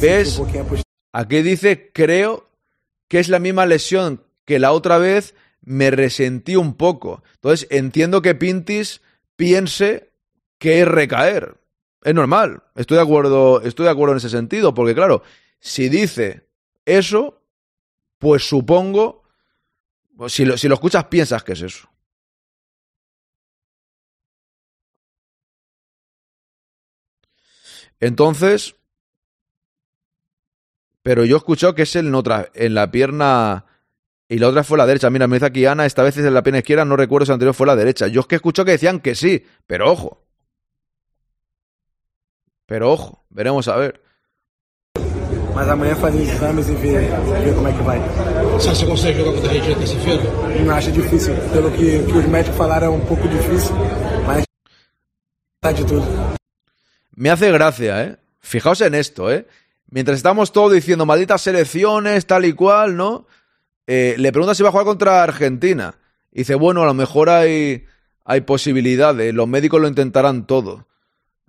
Ves? Aquí dice, creo que es la misma lesión que la otra vez me resentí un poco. Entonces entiendo que Pintis piense que es recaer. Es normal. Estoy de acuerdo, estoy de acuerdo en ese sentido, porque claro, si dice eso, pues supongo, Si lo, si lo escuchas, piensas que es eso. Entonces, pero yo he escuchado que es en otra, en la pierna y la otra fue la derecha. Mira, me dice aquí Ana, esta vez es en la pierna izquierda, no recuerdo si la anterior fue la derecha. Yo es que he escuchado que decían que sí, pero ojo. Pero ojo, veremos a ver. Mas amanhã fazer exames e ver, ver como é que vai. Você acha que consegue jogar contra a Argentina terça-feira? Não acho difícil. Pelo que, que os médicos falaram, é um pouco difícil, mas tá de tudo. Me hace gracia, ¿eh? Fijaos en esto, ¿eh? Mientras estamos todos diciendo malditas selecciones, tal y cual, ¿no? Eh, le pregunta si va a jugar contra Argentina. Y dice, bueno, a lo mejor hay, hay posibilidades, los médicos lo intentarán todo.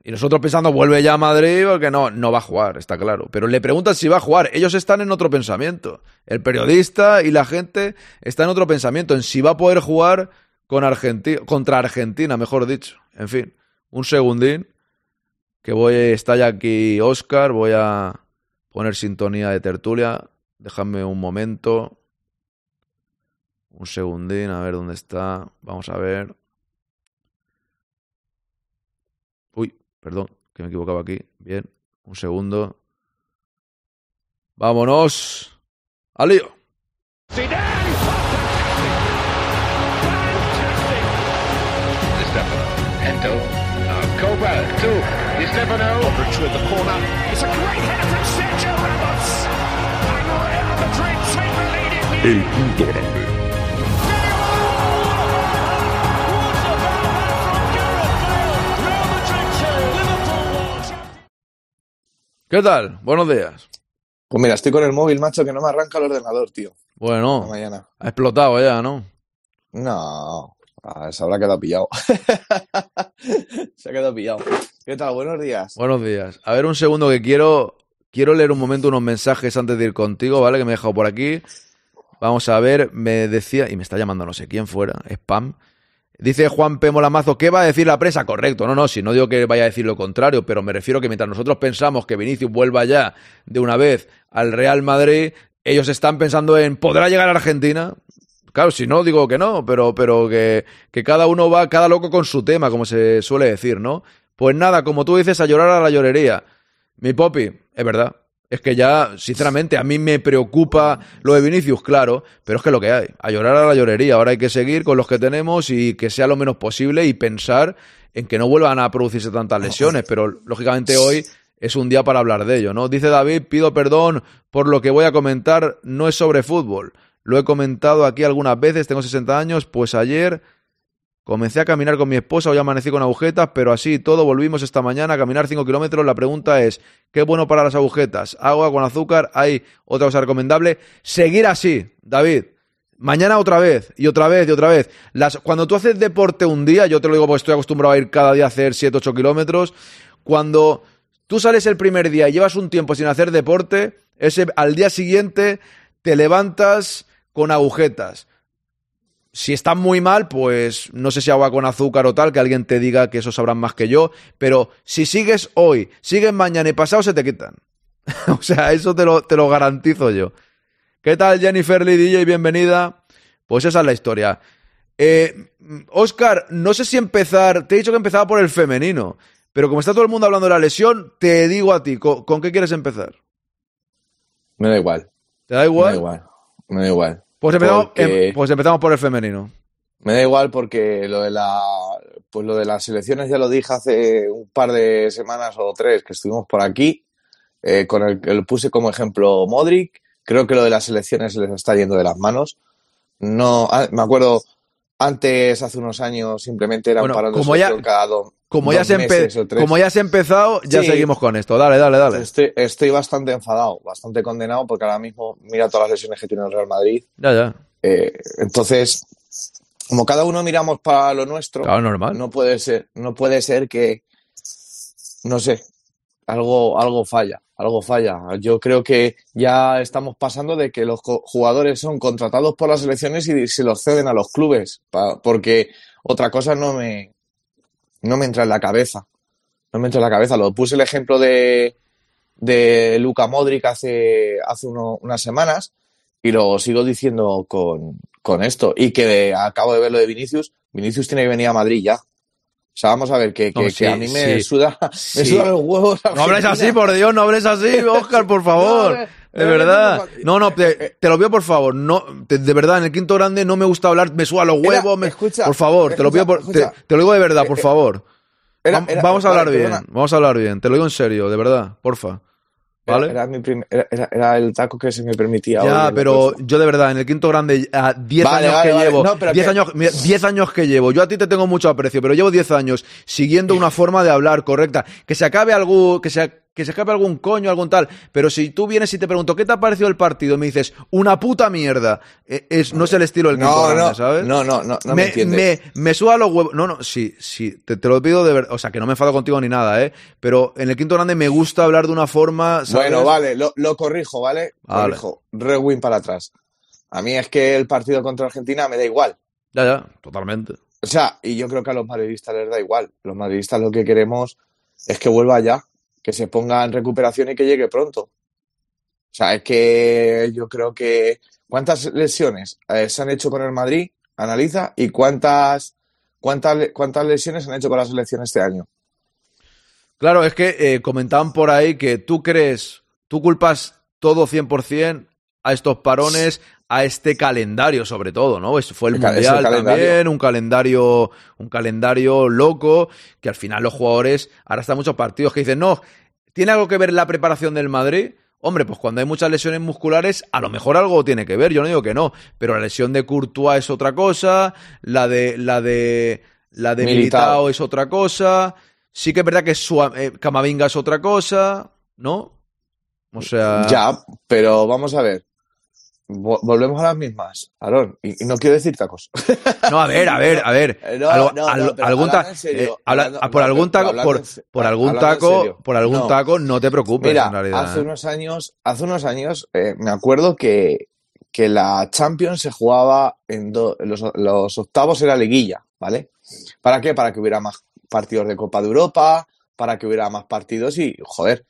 Y nosotros pensando, vuelve ya a Madrid, porque no, no va a jugar, está claro. Pero le preguntan si va a jugar. Ellos están en otro pensamiento. El periodista y la gente está en otro pensamiento, en si va a poder jugar con Argentina, contra Argentina, mejor dicho. En fin, un segundín, que voy, está ya aquí Oscar, voy a poner sintonía de tertulia. Déjame un momento. Un segundín, a ver dónde está. Vamos a ver. Uy, perdón, que me equivocaba aquí. Bien, un segundo. Vámonos. ¡Al lío! Di Stefano. Modric with the corner. It's a great header from Sergio Ramos. And Real Madrid take the lead in the El punto grande. ¿Qué tal? Buenos días. Pues mira, estoy con el móvil, macho, que no me arranca el ordenador, tío. Bueno, mañana. ha explotado ya, ¿no? No, ah, se habrá quedado pillado. se ha quedado pillado. ¿Qué tal? Buenos días. Buenos días. A ver, un segundo que quiero. Quiero leer un momento unos mensajes antes de ir contigo, ¿vale? Que me he dejado por aquí. Vamos a ver, me decía, y me está llamando no sé quién fuera, spam. Dice Juan P. Molamazo, ¿qué va a decir la prensa? Correcto, no, no, si no digo que vaya a decir lo contrario, pero me refiero que mientras nosotros pensamos que Vinicius vuelva ya de una vez al Real Madrid, ellos están pensando en, ¿podrá llegar a Argentina? Claro, si no, digo que no, pero, pero que, que cada uno va, cada loco con su tema, como se suele decir, ¿no? Pues nada, como tú dices, a llorar a la llorería. Mi popi, es verdad. Es que ya, sinceramente, a mí me preocupa lo de Vinicius, claro, pero es que lo que hay, a llorar a la llorería. Ahora hay que seguir con los que tenemos y que sea lo menos posible y pensar en que no vuelvan a producirse tantas lesiones, pero lógicamente hoy es un día para hablar de ello, ¿no? Dice David, pido perdón por lo que voy a comentar, no es sobre fútbol. Lo he comentado aquí algunas veces, tengo 60 años, pues ayer comencé a caminar con mi esposa, hoy amanecí con agujetas, pero así todo volvimos esta mañana a caminar 5 kilómetros. La pregunta es, ¿qué es bueno para las agujetas? ¿Agua con azúcar? ¿Hay otra cosa recomendable? Seguir así, David. Mañana otra vez, y otra vez, y otra vez. Las, cuando tú haces deporte un día, yo te lo digo porque estoy acostumbrado a ir cada día a hacer 7, 8 kilómetros, cuando tú sales el primer día y llevas un tiempo sin hacer deporte, ese, al día siguiente te levantas con agujetas. Si estás muy mal, pues no sé si agua con azúcar o tal, que alguien te diga que eso sabrán más que yo, pero si sigues hoy, sigues mañana y pasado, se te quitan. o sea, eso te lo, te lo garantizo yo. ¿Qué tal, Jennifer Lee DJ? Bienvenida. Pues esa es la historia. Eh, Oscar, no sé si empezar, te he dicho que empezaba por el femenino, pero como está todo el mundo hablando de la lesión, te digo a ti, ¿con, con qué quieres empezar? Me da igual. ¿Te da Me igual? da igual. Me da igual. Pues, empezamos, Porque- em- pues empezamos por el femenino. Me da igual porque lo de la pues lo de las elecciones ya lo dije hace un par de semanas o tres que estuvimos por aquí, eh, con el que lo puse como ejemplo Modric. Creo que lo de las elecciones les está yendo de las manos. No, ah, me acuerdo antes, hace unos años, simplemente eran Bueno, parando como ya- cada do- Como ya, se como ya has empezado, ya Sí. seguimos con esto. Dale, dale, dale. Estoy, estoy bastante enfadado, bastante condenado, porque ahora mismo mira todas las lesiones que tiene el Real Madrid. Ya, ya. Eh, entonces, como cada uno miramos para lo nuestro, Claro, normal. no puede ser, no puede ser que, no sé, algo, algo falla, algo falla. Yo creo que ya estamos pasando de que los jugadores son contratados por las selecciones y se los ceden a los clubes, porque otra cosa no me, no me entra en la cabeza. No me entra en la cabeza. Lo puse el ejemplo de, de Luka Modric hace, hace uno- unas semanas, Y lo sigo diciendo con, con esto. Y que acabo de ver lo de Vinicius. Vinicius tiene que venir a Madrid ya. O sea, vamos a ver, que, que, No, que sí, a mí me sí. suda, me Sí. los huevos. No hables así, por Dios, no hables así, Oscar, por favor. No, De eh, verdad. eh, No, no, te, te lo pido por favor. No, te- de verdad, en el quinto grande no me gusta hablar, me suba los Era- huevos. me- escucha, por favor, te lo pido por, te, te lo digo de verdad, por Eh, eh, favor. Era- Vam- era- vamos a vale, hablar bien, vamos a hablar bien. Te lo digo en serio, de verdad, porfa. Era- ¿Vale? Era, mi era, el taco que se me permitía. Ya, pero yo de verdad, en el quinto grande, a 10 Vale, años vale, que llevo, No, pero 10 que- años, mira, 10 años que llevo, yo a ti te tengo mucho aprecio, pero llevo 10 años siguiendo una forma de hablar correcta. Que se acabe algún, que se, que se escape algún coño, algún tal. Pero si tú vienes y te pregunto, ¿qué te ha parecido el partido? Y me dices, una puta mierda. Eh, Es, no es el estilo del quinto No, grande, no, ¿sabes? no, no, no, no me me, entiendes. me, me suda los huevos. No, no, sí, sí, te, te lo pido de verdad. O sea, que no me enfado contigo ni nada, ¿eh? Pero en el quinto grande me gusta hablar de una forma. ¿sabes? Bueno, vale, lo, lo corrijo, ¿vale? Vale. Corrijo. Rewind para atrás. A mí es que el partido contra Argentina me da igual. Ya, ya, totalmente. O sea, y yo creo que a los madridistas les da igual. Los madridistas lo que queremos es que vuelva ya, que se ponga en recuperación y que llegue pronto. O sea, es que yo creo que. ¿Cuántas lesiones eh, se han hecho con el Madrid? Analiza. ¿Y cuántas, cuántas, cuántas lesiones se han hecho con la selección este año? Claro, es que eh, comentaban por ahí que tú crees, tú culpas todo 100% a estos parones, a este calendario sobre todo, ¿no? Es- fue el mundial también, un calendario, un calendario loco, que al final los jugadores, ahora están muchos partidos que dicen, no, ¿tiene algo que ver la preparación del Madrid? Hombre, pues cuando hay muchas lesiones musculares, a lo mejor algo tiene que ver, yo no digo que no, pero la lesión de Courtois es otra cosa, la de, la de, la de Militao. Es otra cosa, sí que es verdad que Sua- eh, Camavinga es otra cosa, ¿no? O sea, Ya, pero vamos a ver. Vo- volvemos a las mismas, Aarón. Y, y no quiero decir tacos. no, a ver, a ver, a ver, algún eh, ah, por no, algún taco, por, por algún taco, por algún No. taco, no te preocupes Mira, en realidad. hace ¿eh? unos años, hace unos años eh, me acuerdo que, que la Champions se jugaba en do- los, los octavos era liguilla, ¿vale? ¿Para qué? Para que hubiera más partidos de Copa de Europa, para que hubiera más partidos y, joder,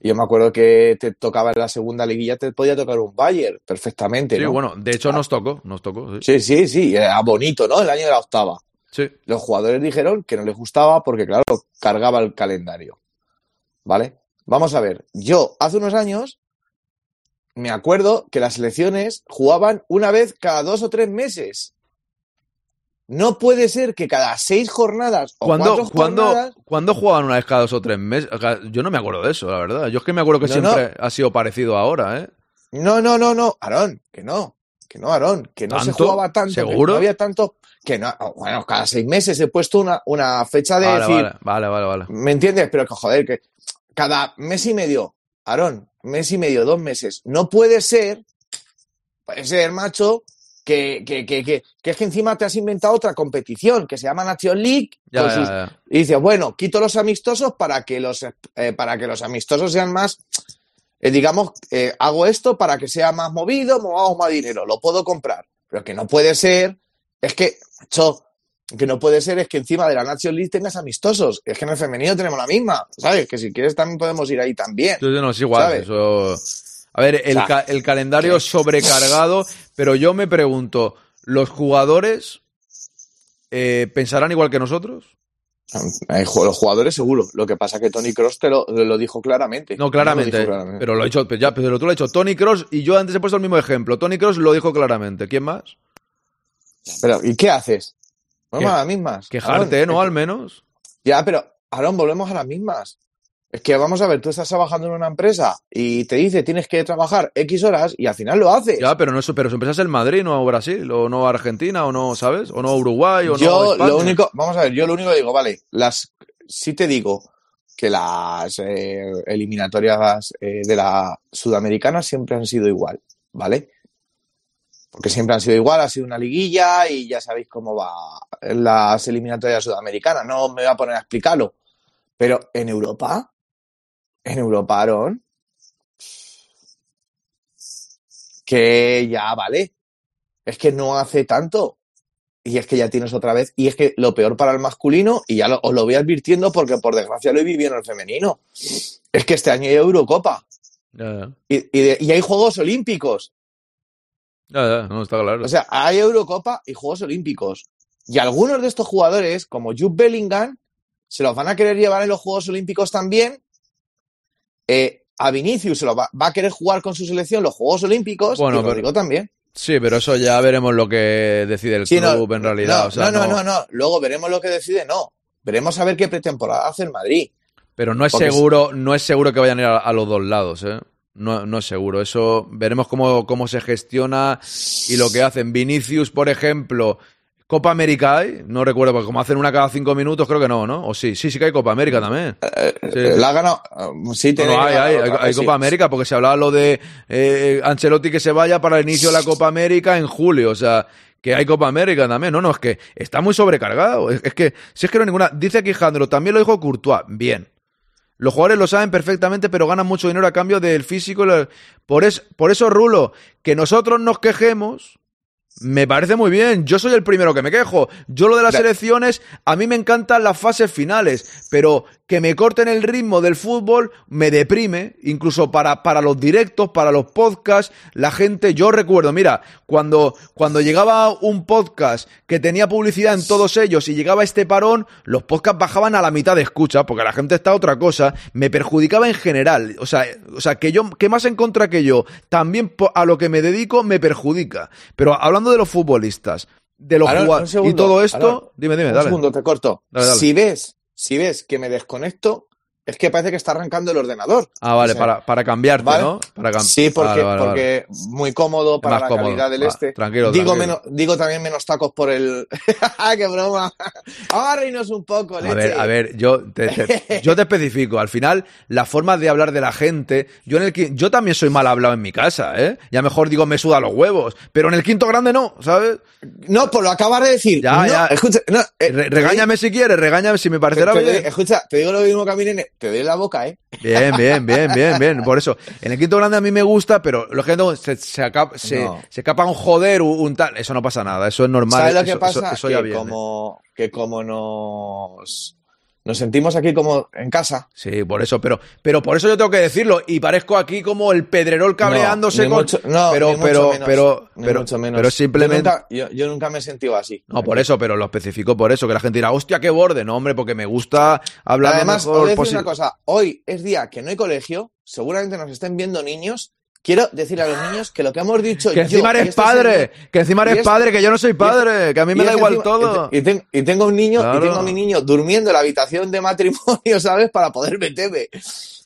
yo me acuerdo que te tocaba en la segunda liguilla, te podía tocar un Bayern perfectamente, Sí, ¿no? bueno, de hecho nos tocó, nos tocó, sí. Sí, sí, sí, era bonito, ¿no? El año de la octava. Sí. Los jugadores dijeron que no les gustaba porque, claro, cargaba el calendario. ¿Vale? Vamos a ver. Yo, hace unos años, me acuerdo que las selecciones jugaban una vez cada dos o tres meses. No puede ser que cada seis jornadas o ¿Cuándo, cuatro jornadas... cuándo jugaban una vez cada dos o tres meses? Yo no me acuerdo de eso, la verdad. Yo es que me acuerdo que No, siempre ha sido parecido ahora, ¿eh? No, no, no, no, Aarón, que no. Que no, Aarón, que no se jugaba tanto. que ¿Seguro? no había tanto. Que no, bueno, cada seis meses he puesto una, una fecha de Vale, decir, vale, vale, vale, vale. ¿Me entiendes? Pero que joder, que cada mes y medio, Aarón, mes y medio, dos meses, no puede ser, puede ser, macho, que, que, que, que, que es que encima te has inventado otra competición que se llama Nation League. Ya, con ya, sus- ya. Y dices, bueno, quito los amistosos para que los, eh, para que los amistosos sean más, eh, digamos, eh, hago esto para que sea más movido, movamos más dinero, lo puedo comprar. Pero que no puede ser, es que, macho, que no puede ser es que encima de la Nation League tengas amistosos. Es que en el femenino tenemos la misma, ¿sabes? Que si quieres también podemos ir ahí también. Sí, no, es igual. ¿Sabes? Eso... A ver, el, ca- el calendario es sobrecargado, pero yo me pregunto, ¿los jugadores eh, pensarán igual que nosotros? Los jugadores seguro. Lo que pasa que Tony Cross te lo, lo dijo claramente. No, claramente. Lo claramente. Pero lo he dicho, ya, pero tú lo has dicho Tony Cross y yo antes he puesto el mismo ejemplo. Tony Cross lo dijo claramente. ¿Quién más? Pero, ¿y qué haces? Volvemos ¿Qué? a las mismas. Quejarte, ¿no? es Al menos. Ya, pero, Aaron, volvemos a las mismas. Es que vamos a ver, tú estás trabajando en una empresa y te dice tienes que trabajar X horas y al final lo haces. Ya, pero no eso, pero su empresa es el Madrid, no Brasil, o no Argentina, o no, ¿sabes? O no Uruguay, o no yo España. lo único, vamos a ver, yo lo único que digo, vale, las, sí te digo que las eh, eliminatorias eh, de la sudamericana siempre han sido igual, ¿vale? Porque siempre han sido igual, ha sido una liguilla y ya sabéis cómo va las eliminatorias sudamericanas, no me voy a poner a explicarlo. Pero en Europa, en Europa, Aaron, que ya vale, es que no hace tanto. Y es que ya tienes otra vez. Y es que lo peor para el masculino, y ya lo- os lo voy advirtiendo porque por desgracia lo he vivido en el femenino, es que este año hay Eurocopa Ya, ya. y, y de- y hay Juegos Olímpicos. Ya, ya, no, está claro. O sea, hay Eurocopa y Juegos Olímpicos. Y algunos de estos jugadores, como Jude Bellingham, se los van a querer llevar en los Juegos Olímpicos también. Eh, a Vinicius se lo va, va a querer jugar con su selección los Juegos Olímpicos Bueno, y pero- Rodrigo también. Sí, pero eso ya veremos lo que decide el Sí, no, club en realidad. No, o sea, no, no, no, no. Luego veremos lo que decide, no. Veremos a ver qué pretemporada hace el Madrid. Pero no es Porque seguro, no es seguro que vayan a ir a, a los dos lados, ¿eh? No, no es seguro. Eso veremos cómo, cómo se gestiona y lo que hacen. Vinicius, por ejemplo, Copa América hay, no recuerdo, porque como hacen una cada cinco minutos, creo que no, ¿no? O sí, sí, sí que hay Copa América también. Sí. Eh, La ha ganado. eh, Sí, tiene no, hay, hay, hay- sí. Copa América, porque se hablaba lo de eh, Ancelotti que se vaya para el inicio de la Copa América en julio, o sea, que hay Copa América también. No, no, es que está muy sobrecargado. Es, es que, si es que no hay ninguna. Dice aquí Jandro, también lo dijo Courtois, bien. Los jugadores lo saben perfectamente, pero ganan mucho dinero a cambio del físico. Por, es, por eso, Rulo, que nosotros nos quejemos, me parece muy bien. Yo soy el primero que me quejo. Yo lo de las elecciones, a mí me encantan las fases finales, pero que me corten el ritmo del fútbol me deprime, incluso para, para los directos, para los podcasts, la gente, yo recuerdo, mira, cuando, cuando llegaba un podcast que tenía publicidad en todos ellos y llegaba este parón, los podcasts bajaban a la mitad de escucha, porque la gente está a otra cosa, me perjudicaba en general, o sea, o sea, que yo, que más en contra que yo, también a lo que me dedico me perjudica. Pero hablando de los futbolistas, de los jugadores y todo esto, Aaron, dime, dime, Un dale. segundo, te corto. Dale, dale. Si ves, si ves que me desconecto, es que parece que está arrancando el ordenador. Ah, vale, O sea, para, para cambiarte, ¿vale? ¿no? Para cam- Sí, porque, Vale, vale, vale. porque muy cómodo para Más la cómodo. calidad del este. tranquilo, digo, tranquilo. menos, digo también menos tacos por el. ¡Qué broma! Vamos a reírnos un poco, A leche. ver, a ver, yo te, te- yo te especifico. Al final, la forma de hablar de la gente. Yo en el yo también soy mal hablado en mi casa, ¿eh? Ya mejor digo me suda los huevos. Pero en el quinto grande no, ¿sabes? No, pues lo acabas de decir. Ya, No, ya. Escucha, no, eh, regáñame si quieres, regáñame si me parecerá te bien. escucha, te digo lo mismo que a mi nene. Te doy la boca, ¿eh? Bien, bien, bien, bien, bien. Por eso, en el quinto grande a mí me gusta, pero lo que no, se, se, se, No. se escapa un joder, un, un tal. Eso no pasa nada, eso es normal. ¿Sabes lo que eso, pasa? eso- eso ya que, viene. como, que como nos, nos sentimos aquí como en casa. Sí, por eso, pero, pero por eso yo tengo que decirlo y parezco aquí como el pedrerol cabreándose ni con, mucho- no, pero, ni mucho pero, menos, pero, ni pero, mucho menos. pero simplemente, Yo nunca, yo- yo nunca me he sentido así. no, por eso, pero lo especifico por eso, que la gente dirá, hostia, qué borde, no, hombre, porque me gusta hablar Además, os mejor voy a decir una cosa. Hoy es día que no hay colegio, seguramente nos estén viendo niños. Quiero decir a los niños que lo que hemos dicho Que encima eres este padre, señor- que encima eres es- padre, que yo no soy padre, que a mí me da igual todo. Y, ten- y tengo un niño, Claro. y tengo a mi niño durmiendo en la habitación de matrimonio, ¿sabes? Para poder meterme.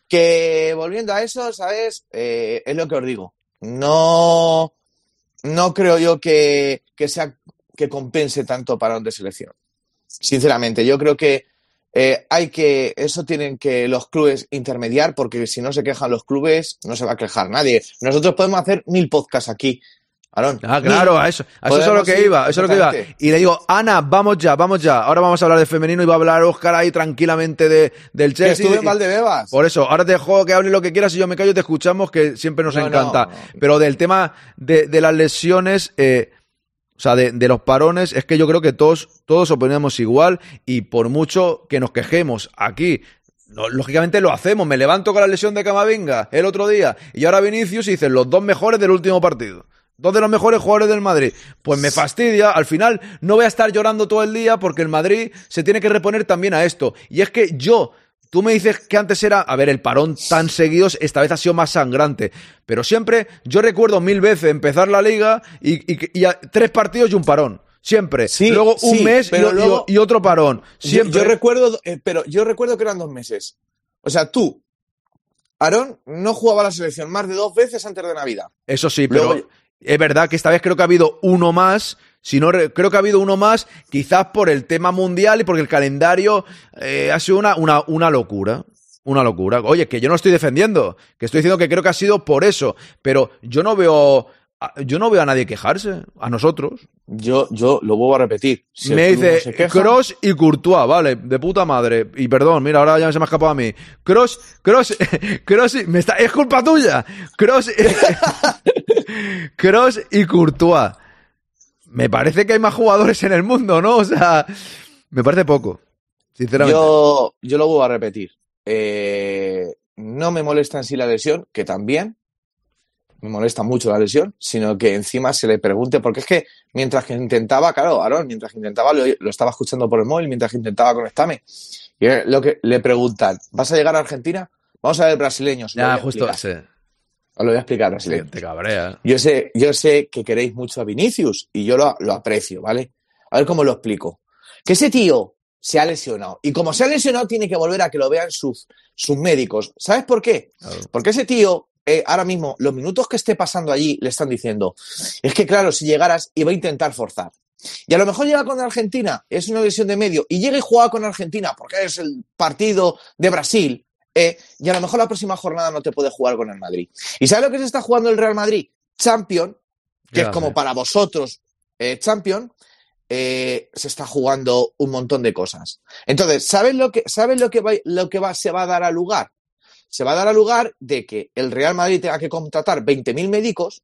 Que volviendo a eso, ¿sabes? Eh, es lo que os digo. No, no creo yo que, que sea que compense tanto para un de selección. Sinceramente, yo creo que eh, hay que, eso tienen que los clubes intermediar, porque si no se quejan los clubes, no se va a quejar nadie. Nosotros podemos hacer mil podcasts aquí. Aarón, Ah, mil. claro, a eso, a eso es lo que iba, eso es lo que iba. Y le digo, Ana, vamos ya, vamos ya. Ahora vamos a hablar de femenino y va a hablar Oscar ahí tranquilamente de, del Que Chelsea. estuve en Valdebebas. Por eso, ahora te dejo que hable lo que quieras y yo me callo y te escuchamos, que siempre nos No, encanta. no. Pero del tema de, de las lesiones, eh, o sea, de, de los parones, es que yo creo que todos, todos opinamos igual y por mucho que nos quejemos aquí, no, lógicamente lo hacemos. Me levanto con la lesión de Camavinga el otro día y ahora Vinicius y dicen los dos mejores del último partido. Dos de los mejores jugadores del Madrid. Pues me fastidia. Al final no voy a estar llorando todo el día porque el Madrid se tiene que reponer también a esto. Y es que yo Tú me dices que antes era, a ver, el parón tan seguidos, esta vez ha sido más sangrante. Pero siempre, yo recuerdo mil veces empezar la liga y, y- y a- tres partidos y un parón. Siempre. Sí, luego un sí, mes y, pero y- luego- y otro parón. Yo, Siempre. yo recuerdo, eh, pero yo recuerdo que eran dos meses. O sea, tú, Aarón, no jugaba la selección más de dos veces antes de Navidad. Eso sí, pero Luego- es verdad que esta vez creo que ha habido uno más. Si no, re- creo que ha habido uno más, quizás por el tema mundial y porque el calendario eh, ha sido una, una, una locura. Una locura. Oye, que yo no estoy defendiendo, que estoy diciendo que creo que ha sido por eso. Pero yo no veo. a- Yo no veo a nadie quejarse, a nosotros. Yo, yo lo vuelvo a repetir. Si me no dice Cross y Courtois, vale, de puta madre. Y perdón, mira, ahora ya se me ha escapado a mí. Cross, Cross, Cross, y- me está, es culpa tuya. Cross, Cross y Courtois. Me parece que hay más jugadores en el mundo, ¿no? O sea, me parece poco, sinceramente. Yo, yo lo vuelvo a repetir. Eh, no me molesta en sí la lesión, que también, me molesta mucho la lesión, sino que encima se le pregunte, porque es que mientras que intentaba, claro, Aaron, mientras que intentaba, lo, lo estaba escuchando por el móvil, mientras que intentaba conectarme, y lo que le preguntan, ¿vas a llegar a Argentina? Vamos a ver brasileños. Ya, justo, sí. Os lo voy a explicar, Sí, brasileños. te cabrea. Yo sé, yo sé que queréis mucho a Vinicius y yo lo, lo aprecio, ¿vale? A ver cómo lo explico. Que ese tío se ha lesionado y como se ha lesionado tiene que volver a que lo vean sus, sus médicos. ¿Sabes por qué? Claro. Porque ese tío, eh, ahora mismo, los minutos que esté pasando allí le están diciendo, es que claro, si llegaras iba a intentar forzar. Y a lo mejor llega con Argentina, es una lesión de medio, y llega y juega con Argentina porque es el partido de Brasil, eh, y a lo mejor la próxima jornada no te puede jugar con el Madrid. ¿Y sabes lo que se está jugando el Real Madrid? Champion, que es como para vosotros eh, Champion, eh, se está jugando un montón de cosas. Entonces, ¿sabes lo que, ¿sabes lo que, va, lo que va, se va a dar a lugar? Se va a dar a lugar de que el Real Madrid tenga que contratar 20.000 médicos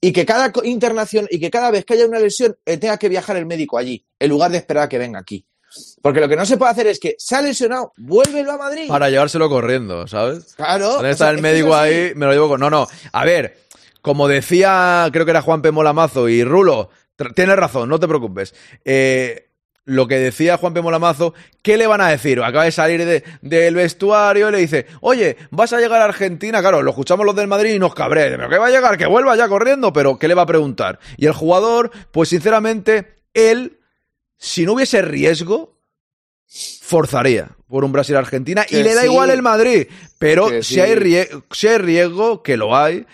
y que cada internación y que cada vez que haya una lesión eh, tenga que viajar el médico allí, en lugar de esperar a que venga aquí. Porque lo que no se puede hacer es que se ha lesionado, vuélvelo a Madrid. Para llevárselo corriendo, ¿sabes? Claro. ¿Dónde o está sea, el que médico así. ahí? Me lo llevo con. No, no. A ver, como decía, creo que era Juan P. Molamazo y Rulo, tienes razón, no te preocupes. Eh, lo que decía Juan P. Molamazo, ¿qué le van a decir? Acaba de salir de- del vestuario y le dice, oye, vas a llegar a Argentina. Claro, lo escuchamos los del Madrid y nos cabré. ¿Pero qué va a llegar? Que vuelva ya corriendo. Pero, ¿qué le va a preguntar? Y el jugador, pues sinceramente, él, si no hubiese riesgo, forzaría por un Brasil-Argentina y le da sí. igual el Madrid. Pero Que si, sí. hay rie- si hay riesgo, que lo hay,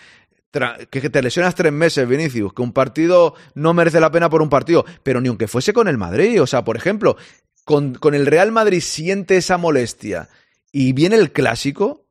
que te lesionas tres meses, Vinicius, que un partido no merece la pena por un partido, pero ni aunque fuese con el Madrid. O sea, por ejemplo, con, con el Real Madrid siente esa molestia y viene el clásico.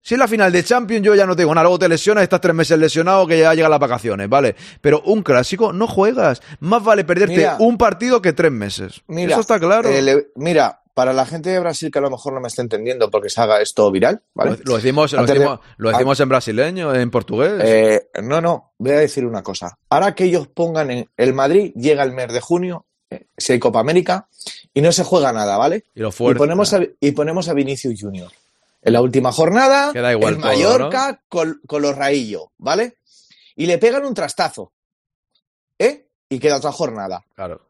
Si es la final de Champions, yo ya no te digo nada. Luego te lesionas, estás tres meses lesionado, que ya llegan las vacaciones, ¿vale? Pero un clásico no juegas. Más vale perderte Mira. un partido que tres meses. Mira, Eso está claro. eh, le- mira, para la gente de Brasil que a lo mejor no me está entendiendo porque se haga esto viral, ¿vale? Lo, lo decimos, lo de- decimos, lo decimos en brasileño, en portugués. Eh, no, no, voy a decir una cosa. Ahora que ellos pongan en el Madrid, llega el mes de junio, eh, si hay Copa América, y no se juega nada, ¿vale? y lo Y fuerza. ponemos, a, y ponemos a Vinicius Junior. En la última jornada, Queda igual el todo, Mallorca con, con los Raillo, ¿vale? Y le pegan un trastazo, ¿eh? Y queda otra jornada. Claro.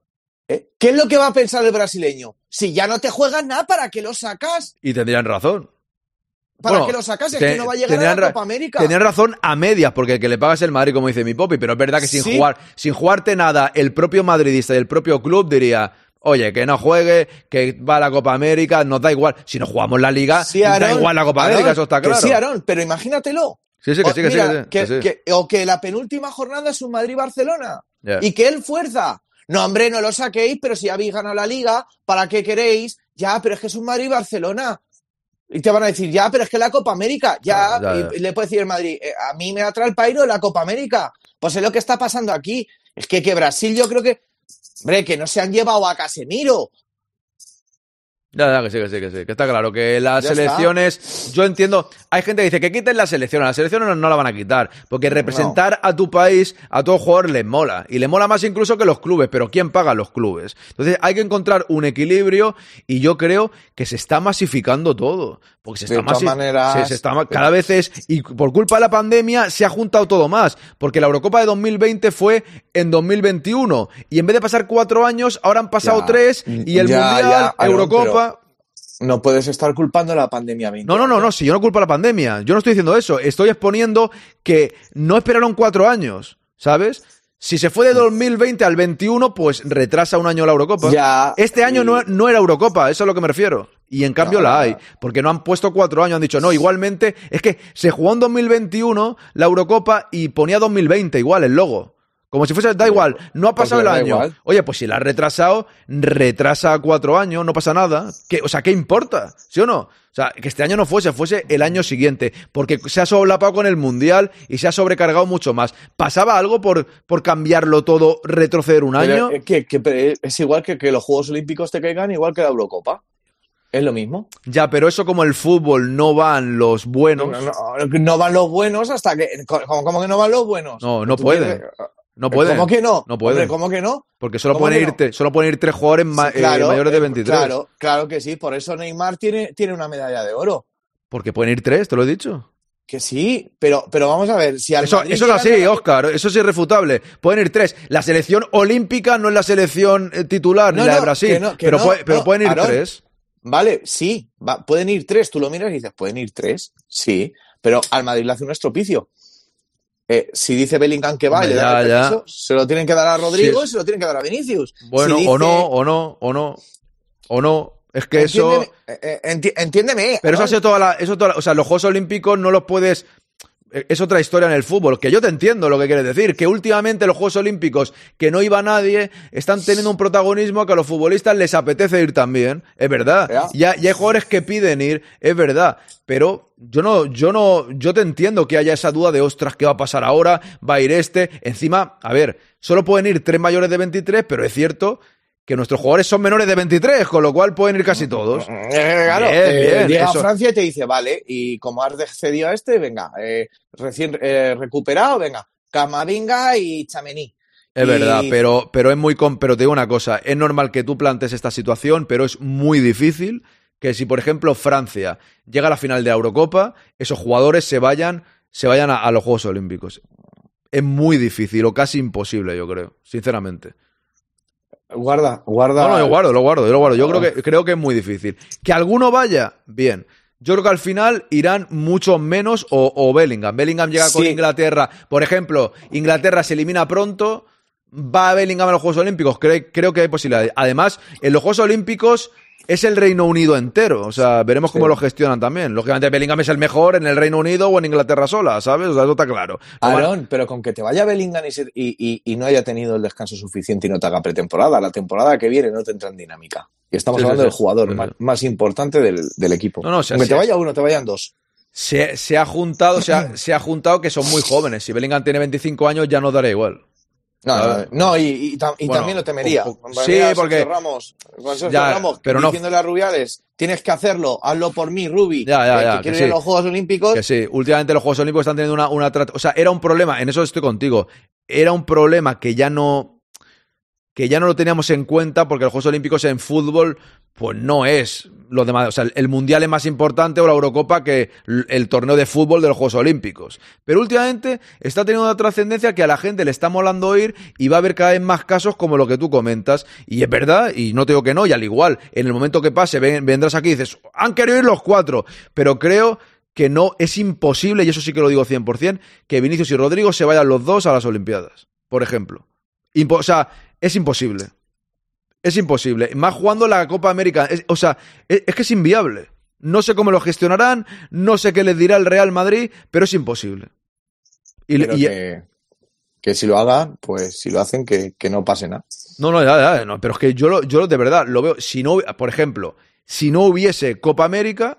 ¿eh? ¿Qué es lo que va a pensar el brasileño? Si ya no te juegas nada, ¿para qué lo sacas? Y tendrían razón. ¿Para Bueno, qué lo sacas? Es que no va a llegar a la Copa América. Tenían razón a medias, porque el que le paga es el Madrid, como dice mi popi, pero es verdad que sin Sí. jugar, sin jugarte nada, el propio madridista y el propio club diría, oye, que no juegue, que va a la Copa América, nos da igual. Si no jugamos la liga, Sí, da igual la Copa América, eso está que claro. sí, Aarón, pero imagínatelo. Sí, sí, que sí, que sí, mira, que sí, que sí. que- o que la penúltima jornada es un Madrid-Barcelona. Y que él fuerza. No, hombre, no lo saquéis, pero si habéis ganado la liga, ¿para qué queréis? Ya, pero es que es un Madrid-Barcelona. Y te van a decir, ya, pero es que la Copa América, ya. Ya, le puede decir el Madrid, "Eh, a mí me atrae el pairo la Copa América. Pues es lo que está pasando aquí. Es que, que Brasil, yo creo que. Hombre, que no se han llevado a Casemiro. Ya, ya, que sí, que sí, que sí. Que está claro que las Ya está. selecciones. Yo entiendo. Hay gente que dice que quiten las selecciones. Las selecciones no, no la van a quitar. Porque representar a tu país, a todo jugador, les mola. Y le mola más incluso que los clubes. Pero ¿quién paga los clubes? Entonces hay que encontrar un equilibrio. Y yo creo que se está masificando todo. Porque se está todas masi- maneras- se- se está ma- cada vez es. Y por culpa de la pandemia se ha juntado todo más. Porque la Eurocopa de 2020 fue en 2021. Y en vez de pasar cuatro años, ahora han pasado Ya. tres. Y el Ya, Mundial, Eurocopa. No puedes estar culpando la pandemia. 20 No, no, no, no, si yo no culpo a la pandemia, yo no estoy diciendo eso, estoy exponiendo que no esperaron cuatro años, ¿sabes? Si se fue de 2020 al 21, pues retrasa un año la Eurocopa. Ya, este año y- no, no era Eurocopa, eso es a lo que me refiero. Y en cambio No, la hay, porque no han puesto cuatro años, han dicho, no, igualmente, es que se jugó en 2021 la Eurocopa y ponía 2020 igual el logo. Como si fuese, da igual, no ha pasado el año. igual. Oye, pues si la has retrasado, retrasa cuatro años, no pasa nada. ¿Qué, o sea, ¿qué importa? ¿Sí o no? O sea, que este año no fuese, fuese el año siguiente. Porque se ha sobrepapado con el Mundial y se ha sobrecargado mucho más. ¿Pasaba algo por, por cambiarlo todo, retroceder un año? que- que- pero es igual que que los Juegos Olímpicos te caigan igual que la Eurocopa. Es lo mismo. Ya, pero eso como el fútbol no van los buenos. No, no- no van los buenos hasta que. ¿Cómo, cómo que no van los buenos? No, no quieres- No pueden. ¿Cómo que no? No pueden. Hombre, ¿Cómo que no? Porque solo ¿Cómo pueden, ir, no? solo pueden ir tres jugadores ma- Sí, claro, eh, mayores de eh, 23. Claro, claro que sí. Por eso Neymar tiene, tiene una medalla de oro. Porque pueden ir tres, te lo he dicho. Que sí, pero, pero vamos a ver, si al Eso, eso es así, la- Oscar. Eso es irrefutable. Pueden ir tres. La selección olímpica no es la selección eh, titular No, ni la de Brasil. que no, que pero, puede- pero pueden ir tres. Vale, sí, va- pueden ir tres, tú lo miras y dices, pueden ir tres, sí, pero al Madrid le hace un estropicio. Eh, si dice Bellingham que va y le da el permiso, se lo tienen que dar a Rodrigo Sí. y se lo tienen que dar a Vinicius. Bueno, Si o no, o no, o no, o no. Es que eso. Entiéndeme, eh, eh, enti- entiéndeme. Pero eso ha sido toda la, eso toda la- o sea, los Juegos Olímpicos no los puedes eh, es otra historia en el fútbol, que yo te entiendo lo que quieres decir, que últimamente los Juegos Olímpicos, que no iba nadie, están teniendo un protagonismo que a los futbolistas les apetece ir también, es verdad. Ya. Y, hay- y hay jugadores que piden ir, es verdad, pero yo no, yo no, yo te entiendo que haya esa duda de, ostras, ¿qué va a pasar ahora? ¿Va a ir este? Encima, a ver, solo pueden ir tres mayores de 23, pero es cierto que nuestros jugadores son menores de 23, con lo cual pueden ir casi todos. Eh, claro, Bien, eh, bien, llega eso. a Francia y te dice, vale, y como has cedido a este, venga, eh, recién eh, recuperado, venga, Camavinga y Chamení. Es Y- verdad, pero, pero es muy com- pero te digo una cosa, es normal que tú plantes esta situación, pero es muy difícil que si, por ejemplo, Francia llega a la final de la Eurocopa, esos jugadores se vayan, se vayan a, a los Juegos Olímpicos. Es muy difícil, o casi imposible, yo creo, sinceramente. Guarda, guarda. No, no, yo guardo, lo guardo, yo lo guardo. Yo creo que, creo que es muy difícil. Que alguno vaya, bien. Yo creo que al final irán muchos menos o, o Bellingham. Bellingham llega con Sí. Inglaterra. Por ejemplo, Inglaterra se elimina pronto. Va Bellingham a los Juegos Olímpicos. Creo, creo que hay posibilidades. Además, en los Juegos Olímpicos es el Reino Unido entero. O sea, veremos cómo Sí. lo gestionan también. Lógicamente, Bellingham es el mejor en el Reino Unido o en Inglaterra sola, ¿sabes? O sea, eso está claro. Pero con que te vaya Bellingham y, se- y- y- y no haya tenido el descanso suficiente y no te haga pretemporada, la temporada que viene no te entra en dinámica. Y estamos Sí, hablando sí. del jugador más, más importante del, del equipo. No, no, o sea, Aunque te vaya uno, te vayan dos. se, se ha juntado, se ha, se ha juntado que son muy jóvenes. Si Bellingham tiene 25 años, ya no dará igual. No, no, no, y, y tam- y Bueno, también lo temería. un Con sí, porque- Ramos, con Sergio Ya, Ramos, pero no- a Rubiales, tienes que hacerlo, hazlo por mí, Rubi, Ya, ya, que- ya, que que quiere sí. ir a los Juegos Olímpicos. Que sí, últimamente los que ya no. lo teníamos en cuenta porque los Juegos Olímpicos en fútbol, pues no es lo demás. O sea, el- Mundial es más importante o la Eurocopa que el torneo de fútbol de los Juegos Olímpicos. Pero últimamente está teniendo una trascendencia que a la gente le está molando oír y va a haber cada vez más casos como lo que tú comentas. Y es verdad, y no te digo que no, y al igual, en el momento que pase, ven- vendrás aquí y dices, han querido ir los cuatro. Pero creo que no es imposible, y eso sí que lo digo 100%, que Vinicius y Rodrigo se vayan los dos a las Olimpiadas, por ejemplo. Impo- o sea, es imposible. Es imposible. Más jugando la Copa América. Es- o sea, es, es que es inviable. No sé cómo lo gestionarán, no sé qué les dirá el Real Madrid, pero es imposible. Y, pero y- que, que si lo hagan, pues si lo hacen, que, que no pase nada. No, no, ya, ya, no, pero es que yo, lo- yo lo- de verdad lo veo. Si no, por ejemplo, si no hubiese Copa América,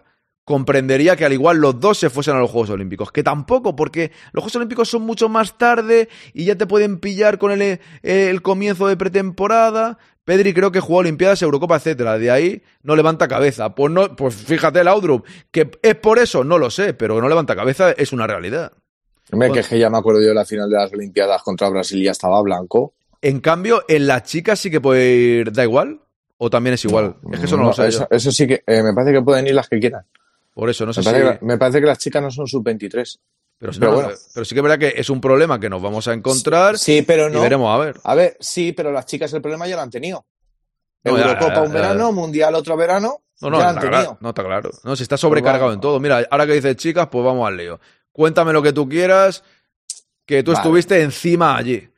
comprendería que al igual los dos se fuesen a los Juegos Olímpicos. Que tampoco, porque los Juegos Olímpicos son mucho más tarde y ya te pueden pillar con el, eh, el comienzo de pretemporada. Pedri creo que jugó Olimpiadas, Eurocopa, etcétera. De ahí no levanta cabeza. Pues no, pues fíjate, Laudrup, que es por eso, no lo sé, pero no levanta cabeza es una realidad. Hombre, Bueno. que es que ya me acuerdo yo de la final de las Olimpiadas contra Brasil y ya estaba blanco. En cambio, en las chicas sí que puede ir, da igual. O también es igual. es que eso no, lo sé. eso sí que eh, me parece que pueden ir las que quieran. Por eso, no sé Me si. parece, que, me parece que las chicas no son sub-23. Pero, Pero no, bueno. pero sí que es verdad que es un problema que nos vamos a encontrar Sí, pero y no. veremos a ver. A ver, sí, pero las chicas el problema ya lo han tenido. No, Eurocopa ya, un verano, ya. Mundial otro verano, No, no, ya han está tenido. claro, no está claro. No, si está sobrecargado Pues va. en todo. Mira, ahora que dices chicas, pues vamos al lío. Cuéntame lo que tú quieras, que tú Vale. estuviste encima allí.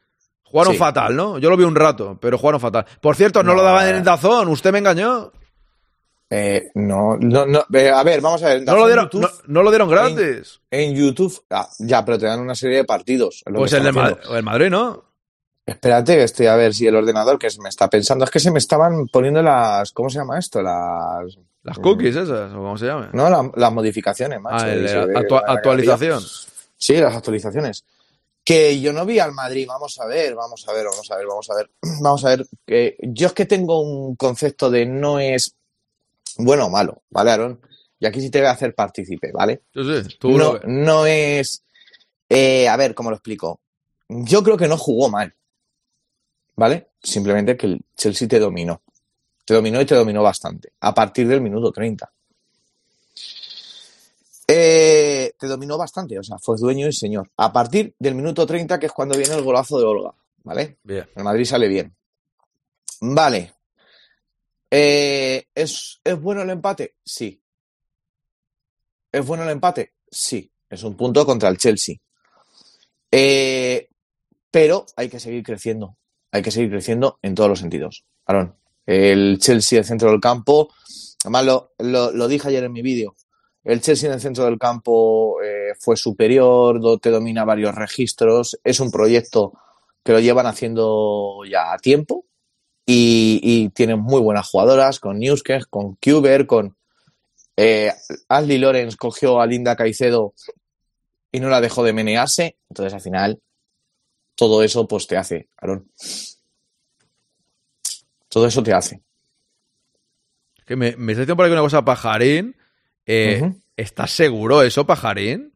Jugaron Sí. fatal, ¿no? Yo lo vi un rato, pero jugaron fatal. Por cierto, no, No, lo daban en eh. el Dazón, usted me engañó. Eh, no, no, no. eh, a ver, vamos a ver. No lo dieron, YouTube- no, no lo dieron gratis. En YouTube, ah, ya, pero te dan una serie de partidos. Pues el de están Ma- haciendo. el Madrid, ¿no? Espérate, estoy a ver si el ordenador que me está pensando. Es que se me estaban poniendo las. ¿Cómo se llama esto? Las. Las cookies esas, o como se llame. No, la- las modificaciones, macho. Ah, el la ve actua- una actualización. Sí, las actualizaciones. Que yo no vi al Madrid, vamos a ver, vamos a ver, vamos a ver, vamos a ver, vamos a ver. Que yo es que tengo un concepto de no es bueno o malo, ¿vale, Aaron? Y aquí sí te voy a hacer partícipe, ¿vale? Sí, tú No, no es. eh, a ver, ¿cómo lo explico? Yo creo que no jugó mal, ¿vale? Simplemente que el Chelsea te dominó. Te dominó y te dominó bastante, a partir del minuto 30. Eh, te dominó bastante, o sea, fue dueño y señor. A partir del minuto 30, que es cuando viene el golazo de Olga, ¿vale? Bien. El Madrid sale bien. Vale. Eh, ¿es, ¿Es bueno el empate? Sí. ¿Es bueno el empate? Sí. Es un punto contra el Chelsea. Eh, pero hay que seguir creciendo. Hay que seguir creciendo en todos los sentidos. Aaron, el Chelsea, el centro del campo, además lo, dije ayer en mi vídeo, el Chelsea en el centro del campo eh, fue superior, te domina varios registros, es un proyecto que lo llevan haciendo ya a tiempo y, y tienen muy buenas jugadoras con Newskes, con Kuber, con eh, Ashley Lawrence cogió a Linda Caicedo y no la dejó de menearse, entonces al final todo eso pues te hace, Aaron. Todo eso te hace. Que me, me está diciendo por aquí una cosa, Pajarín. Eh. ¿Estás seguro eso, Pajarín?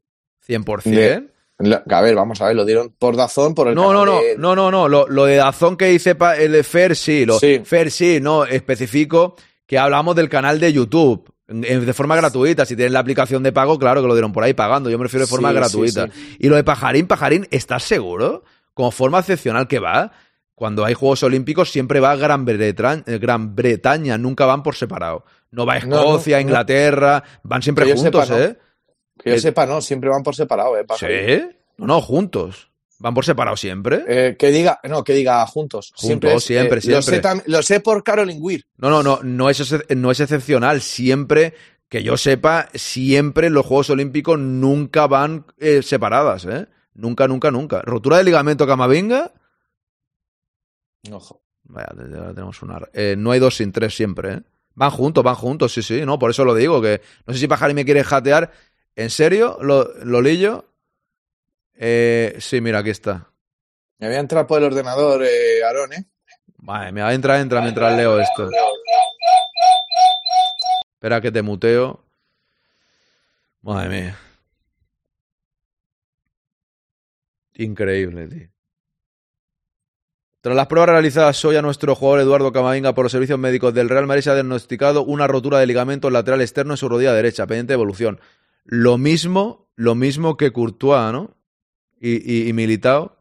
¿100%? De- A ver, vamos a ver, lo dieron por Dazón, por el No, no, no, de- no, no, no. Lo, lo de Dazón que dice el Fer, sí. Lo, Sí. Fer, sí, no, especifico que hablamos del canal de YouTube. De forma gratuita. Si tienes la aplicación de pago, claro que lo dieron por ahí pagando. Yo me refiero de forma Sí, gratuita. sí, Y lo de Pajarín, Pajarín, ¿estás seguro? Como forma excepcional que va. Cuando hay Juegos Olímpicos siempre va Gran Bretaña, Gran Bretaña nunca van por separado. No va a No, no, Escocia, no. Inglaterra, van siempre juntos, sepa. ¿eh? Que yo Eh, sepa, no, siempre van por separado, ¿eh? ¿Sí? No, no, juntos. Van por separado siempre. Eh, que diga, no, que diga juntos. siempre, Juntos, es, siempre, eh, Lo sé, siempre. lo sé por Caroline Weir. No, no, no, no es, no es excepcional. Siempre, que yo sepa, siempre los Juegos Olímpicos nunca van eh, separadas, ¿eh? Nunca, nunca, nunca. Rotura de ligamento Camavinga. Ojo. Vaya, tenemos una. no hay dos sin tres siempre, ¿eh? Van juntos, van juntos, sí, sí, no, por eso lo digo, que no sé si Pajarín me quiere jatear. ¿En serio? ¿Lo, lo lillo? Eh, sí, mira, aquí está. Me voy a entrar por el ordenador, eh, Aarón, ¿eh? Vale, mira, entra, entra mientras leo esto. Espera que te muteo. Madre mía. Increíble, tío. Tras las pruebas realizadas hoy a nuestro jugador Eduardo Camavinga por los servicios médicos del Real Madrid se ha diagnosticado una rotura de ligamento lateral externo en su rodilla derecha, pendiente de evolución. Lo mismo, lo mismo que Courtois, ¿no? Y, y, y Militao.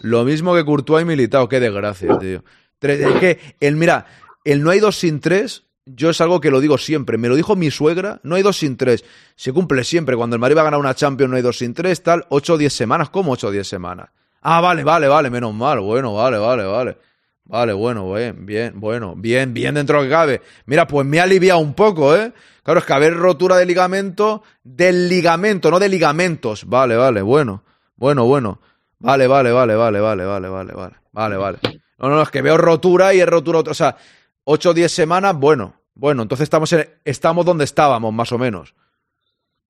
Lo mismo que Courtois y Militao, qué desgracia, tío. Es que, el, mira, el no hay dos sin tres, yo es algo que lo digo siempre. Me lo dijo mi suegra, no hay dos sin tres. Se cumple siempre. Cuando el Madrid va a ganar una Champions, no hay dos sin tres, tal. Ocho o diez semanas. ¿Cómo ocho o diez semanas? Ah, vale, vale, vale, menos mal. Bueno, vale, vale, vale. Vale, bueno, bien, bien, bueno, bien, bien dentro de lo que cabe. Mira, pues me ha aliviado un poco, ¿eh? Claro, es que haber rotura de ligamento, del ligamento, no de ligamentos. Vale, vale, bueno, bueno, bueno. Vale, vale, vale, vale, vale, vale, vale, vale, vale, vale. No, no, es que veo rotura y es rotura, o sea, 8 o 10 semanas, bueno, bueno, entonces estamos, en- estamos donde estábamos, más o menos.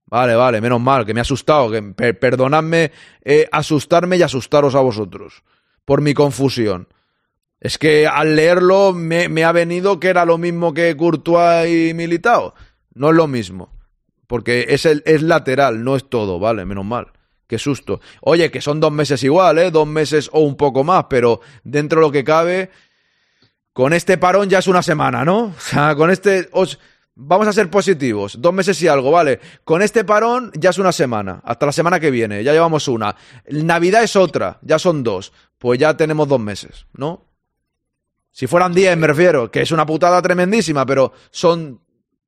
Vale, vale, menos mal, que me ha asustado, que per- perdonadme eh, asustarme y asustaros a vosotros por mi confusión. Es que al leerlo me, ha venido que era lo mismo que Courtois y Militao. No es lo mismo. Porque es, el, es lateral, no es todo, vale, menos mal. Qué susto. Oye, que son dos meses igual, ¿eh? Dos meses o un poco más, pero dentro de lo que cabe, con este parón ya es una semana, ¿no? O sea, con este... os- Vamos a ser positivos. Dos meses y algo, ¿vale? Con este parón ya es una semana. Hasta la semana que viene. Ya llevamos una. Navidad es otra. Ya son dos. Pues ya tenemos dos meses, ¿no? Si fueran diez, me refiero. Que es una putada tremendísima, pero son...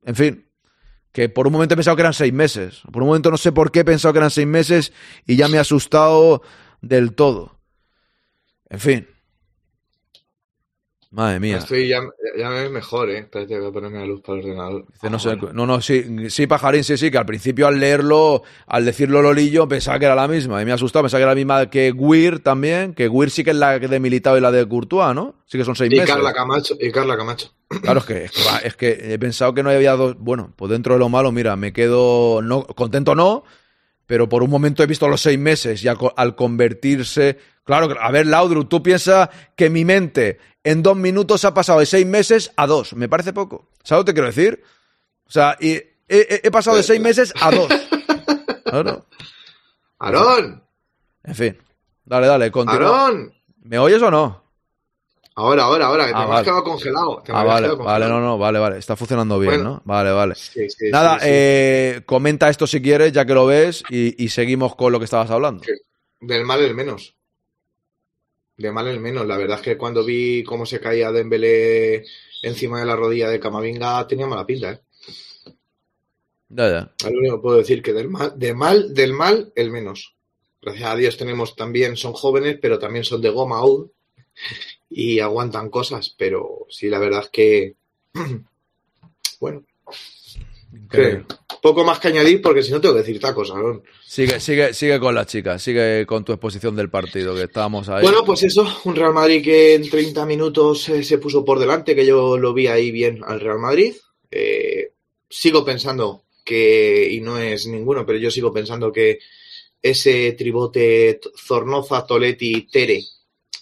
En fin. Que por un momento he pensado que eran seis meses. Por un momento no sé por qué he pensado que eran seis meses y ya me he asustado del todo. En fin. Madre mía. Estoy ya, ya me ves mejor, ¿eh? Espérate, voy a ponerme la luz para el ordenador. Dice, no, sé, no, no, sí, sí, Pajarín, sí, sí, que al principio al leerlo, al decirlo Lolillo, pensaba que era la misma. Y me ha asustado, pensaba que era la misma que Weir también, que Weir sí que es la de Militao y la de Courtois, ¿no? Sí que son seis Y meses. Carla Camacho, y Carla Camacho. Claro, es que, es que, va, es que he pensado que no había dos. Bueno, pues dentro de lo malo, mira, me quedo no, contento, no, pero por un momento he visto los seis meses y al, co- al convertirse. Claro, a ver, Laudrup, tú piensas que mi mente en dos minutos ha pasado de seis meses a dos. Me parece poco. ¿Sabes lo que te quiero decir? O sea, y he, he- he pasado de seis meses a dos. Claro. ¡Aarón! En fin. Dale, dale, continúa. ¡Aarón! ¿Me oyes o no? Ahora, ahora, ahora, que te Ah, me has quedado congelado. te Ah, vale, vale, no, no, vale, vale. Está funcionando bien, Bueno. ¿no? Vale, vale. Sí, sí, Nada, sí, eh, comenta esto si quieres, ya que lo ves, y, y seguimos con lo que estabas hablando. Del mal el menos. De mal el menos. La verdad es que cuando vi cómo se caía Dembélé encima de la rodilla de Camavinga tenía mala pinta, ¿eh? Ya, ya. Lo único que puedo decir que del mal, de mal, del mal, el menos. Gracias a Dios tenemos también, son jóvenes, pero también son de goma aún y aguantan cosas. Pero sí, la verdad es que, bueno, poco más que añadir porque si no tengo que decir tacos, Aaron. Sigue, sigue, sigue con las chicas, sigue con tu exposición del partido, que estábamos ahí. Bueno, pues eso, un Real Madrid que en 30 minutos eh, se puso por delante, que yo lo vi ahí bien al Real Madrid. Eh, sigo pensando que, y no es ninguno, pero yo sigo pensando que ese tribote Zornoza, Toletti, Tere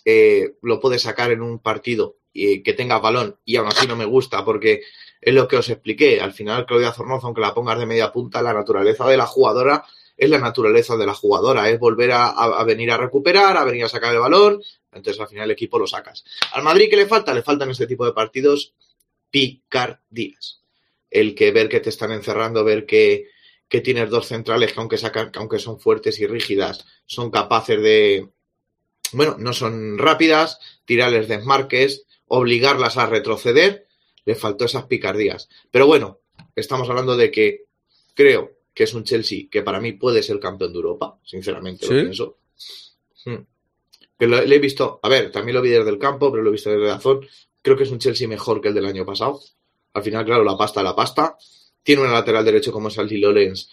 eh, lo puede sacar en un partido que tenga balón y aún así no me gusta porque es lo que os expliqué. Al final, Claudia Zornoza, aunque la pongas de media punta, la naturaleza de la jugadora es la naturaleza de la jugadora, es volver a venir a recuperar, a venir a sacar el balón, entonces al final el equipo lo sacas. Al Madrid, ¿qué le falta? Le faltan este tipo de partidos picardías. El que ver que te están encerrando, ver que, que tienes dos centrales que aunque, sacan, que aunque son fuertes y rígidas, son capaces de, bueno, no son rápidas, tirarles desmarques, obligarlas a retroceder, le faltó esas picardías. Pero bueno, estamos hablando de que creo que es un Chelsea que para mí puede ser campeón de Europa, sinceramente ¿Sí? lo pienso. Hmm. Que lo, le he visto, a ver, también lo vi desde el campo, pero lo he visto desde la zona. Creo que es un Chelsea mejor que el del año pasado. Al final, claro, la pasta, la pasta. Tiene un lateral derecho como es Aldi Lorenz,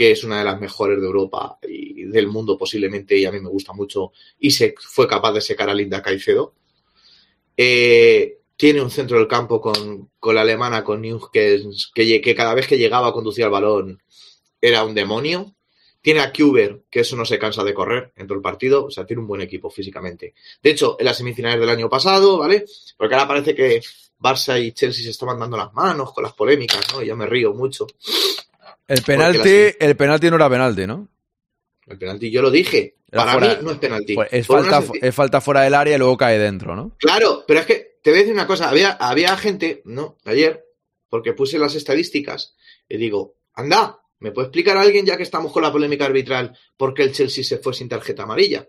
que es una de las mejores de Europa y del mundo posiblemente, y a mí me gusta mucho, y se fue capaz de secar a Linda Caicedo. Eh, tiene un centro del campo con, con la alemana, con Newkens, que, cada vez que llegaba a conducir el balón era un demonio. Tiene a Kuber, que eso no se cansa de correr en todo el partido, o sea, tiene un buen equipo físicamente. De hecho, en las semifinales del año pasado, ¿vale? Porque ahora parece que Barça y Chelsea se estaban dando las manos con las polémicas, ¿no? Y yo me río mucho. El penalti, las- el penalti no era penalti, ¿no? El penalti, yo lo dije. Era Para fuera- mí no es penalti. Pues es, falta, es falta fuera del área y luego cae dentro, ¿no? Claro, pero es que te voy a decir una cosa. Había, había gente, ¿no? Ayer, porque puse las estadísticas y digo, anda, ¿me puede explicar a alguien, ya que estamos con la polémica arbitral, por qué el Chelsea se fue sin tarjeta amarilla?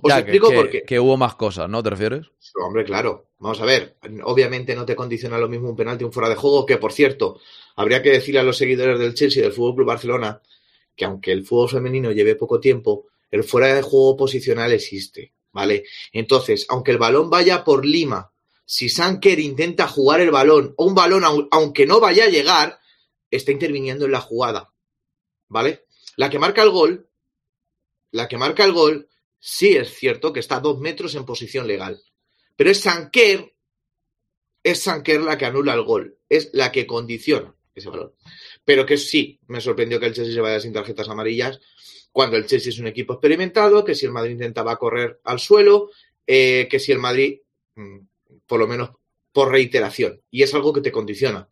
Os Ya, explico que- por qué. que hubo más cosas, ¿no? ¿Te refieres? Hombre, claro. Vamos a ver. Obviamente no te condiciona lo mismo un penalti, un fuera de juego, que por cierto, habría que decirle a los seguidores del Chelsea y del Fútbol Club Barcelona que aunque el fútbol femenino lleve poco tiempo, el fuera de juego posicional existe, ¿vale? Entonces, aunque el balón vaya por Lima, si Sanker intenta jugar el balón, o un balón, au- aunque no vaya a llegar, está interviniendo en la jugada, ¿vale? La que marca el gol, la que marca el gol, sí es cierto que está dos metros en posición legal. Pero es Sanker, es Sanker la que anula el gol, es la que condiciona ese balón. Pero que sí, me sorprendió que el Chelsea se vaya sin tarjetas amarillas, cuando el Chelsea es un equipo experimentado, que si el Madrid intentaba correr al suelo, eh, que si el Madrid, mm, por lo menos por reiteración, y es algo que te condiciona.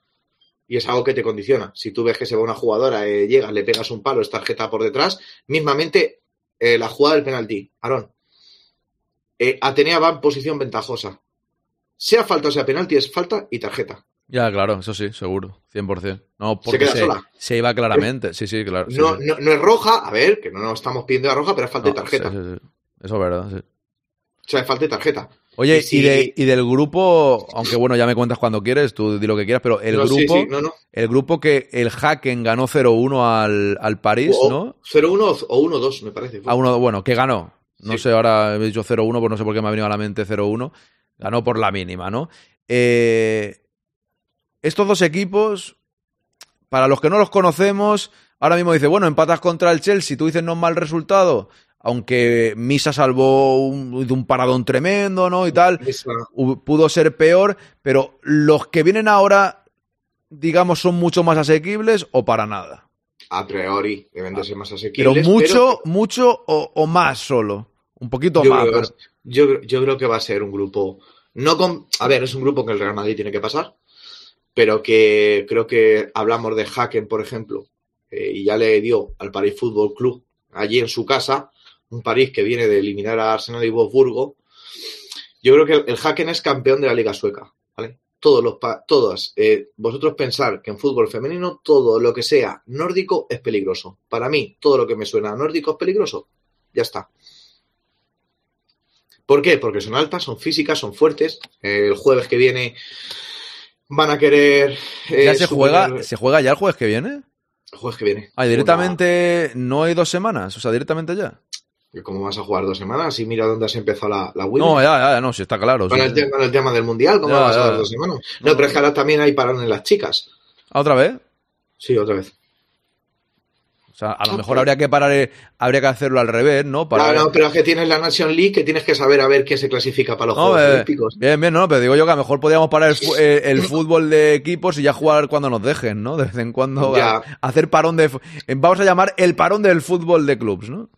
Y es algo que te condiciona. Si tú ves que se va una jugadora, eh, llegas, le pegas un palo, es tarjeta por detrás, mismamente eh, la jugada del penalti, Aarón. Eh, Atenea va en posición ventajosa. Sea falta o sea penalti, es falta y tarjeta. Ya, claro, eso sí, seguro, 100%. No, porque queda se, sola. se iba claramente, sí, sí, claro. sí, No, sí. no, no es roja, a ver, que no nos estamos pidiendo la roja, pero es falta No, de tarjeta. sí. Eso es verdad, sí. O sea, es falta de tarjeta. Oye, Y de- y del grupo, aunque bueno, ya me cuentas cuando quieres, tú di lo que quieras, pero el No, sí, grupo, sí, no, no. el grupo que el Hacken ganó 0-1 al, al París, O- ¿no? 0-1 o 1-2, me parece. A uno, bueno, que ganó. No Sí. sé, ahora he dicho 0-1, pues no sé por qué me ha venido a la mente 0-1. Ganó por la mínima, ¿no? Eh, estos dos equipos, para los que no los conocemos, ahora mismo dice, bueno, empatas contra el Chelsea, tú dices no es mal resultado, aunque Misa salvó un, de un paradón tremendo, ¿no? Y tal, pudo ser peor, pero los que vienen ahora, digamos, son mucho más asequibles o para nada. a priori deben de ser más Pero asequibles. mucho, mucho o, o más solo. Un poquito yo, más. creo pero- yo, creo- yo creo que va a ser un grupo. No con, a ver, es un grupo que el Real Madrid tiene que pasar, pero que creo que hablamos de Haken, por ejemplo, eh, y ya le dio al París Fútbol Club allí en su casa, un París que viene de eliminar a Arsenal y Wolfsburgo. Yo creo que el Haken es campeón de la Liga Sueca, ¿vale? Todos los todas, eh, vosotros pensar que en fútbol femenino todo lo que sea nórdico es peligroso. Para mí, todo lo que me suena a nórdico es peligroso. Ya está. ¿Por qué? Porque son altas, son físicas, son fuertes. Eh, el jueves que viene van a querer. eh, ¿Ya se juega, se juega ya el jueves que viene? El jueves que viene. Ah, ¿y directamente no hay dos semanas, o sea, directamente ya. Una- ¿Cómo vas a jugar dos semanas? Y mira dónde has empezado la, la Wii. No, ya, ya, no, sí está claro. Con sí, el, sí. tema, con el tema del mundial, ¿cómo Ya, vas a ya. dar dos semanas? No, pero es que ahora también hay parón en las chicas. Ah, ¿Otra vez? Sí, otra vez. O sea, a lo mejor habría que parar, eh, habría que hacerlo al revés, ¿no? Para No, no, pero es que tienes la Nation League que tienes que saber a ver quién se clasifica para los No, Juegos eh, Olímpicos. bien, bien, no, pero digo yo que a lo mejor podríamos parar el, eh, el fútbol de equipos y ya jugar cuando nos dejen, ¿no? De vez en cuando Ya. a- hacer parón de... Vamos a llamar el parón del fútbol de clubs, ¿no?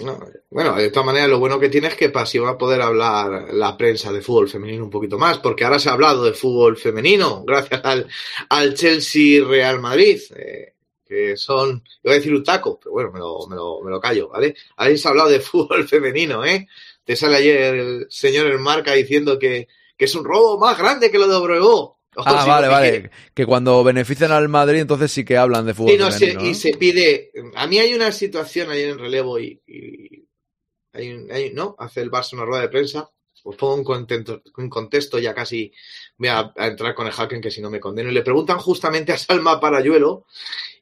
No, bueno, de todas maneras, lo bueno que tiene es que para así va a poder hablar la prensa de fútbol femenino un poquito más, porque ahora se ha hablado de fútbol femenino gracias al, al Chelsea Real Madrid, eh, que son, iba a decir un taco, pero bueno, me lo, me lo, me lo callo, ¿vale? Ahí se ha hablado de fútbol femenino, ¿eh? Te sale ayer el señor en marca diciendo que, que es un robo más grande que lo de Obregón. Ah, vale, vale. Que cuando benefician al Madrid, entonces sí que hablan de fútbol Sí, no, se- y se pide. A mí hay una situación ayer en relevo y, y hay, ¿no? Hace el Barça una rueda de prensa. Os pongo un contexto, un contexto, ya casi voy a, a entrar con el Haken, que si no me condeno. Y le preguntan justamente a Salma Parayuelo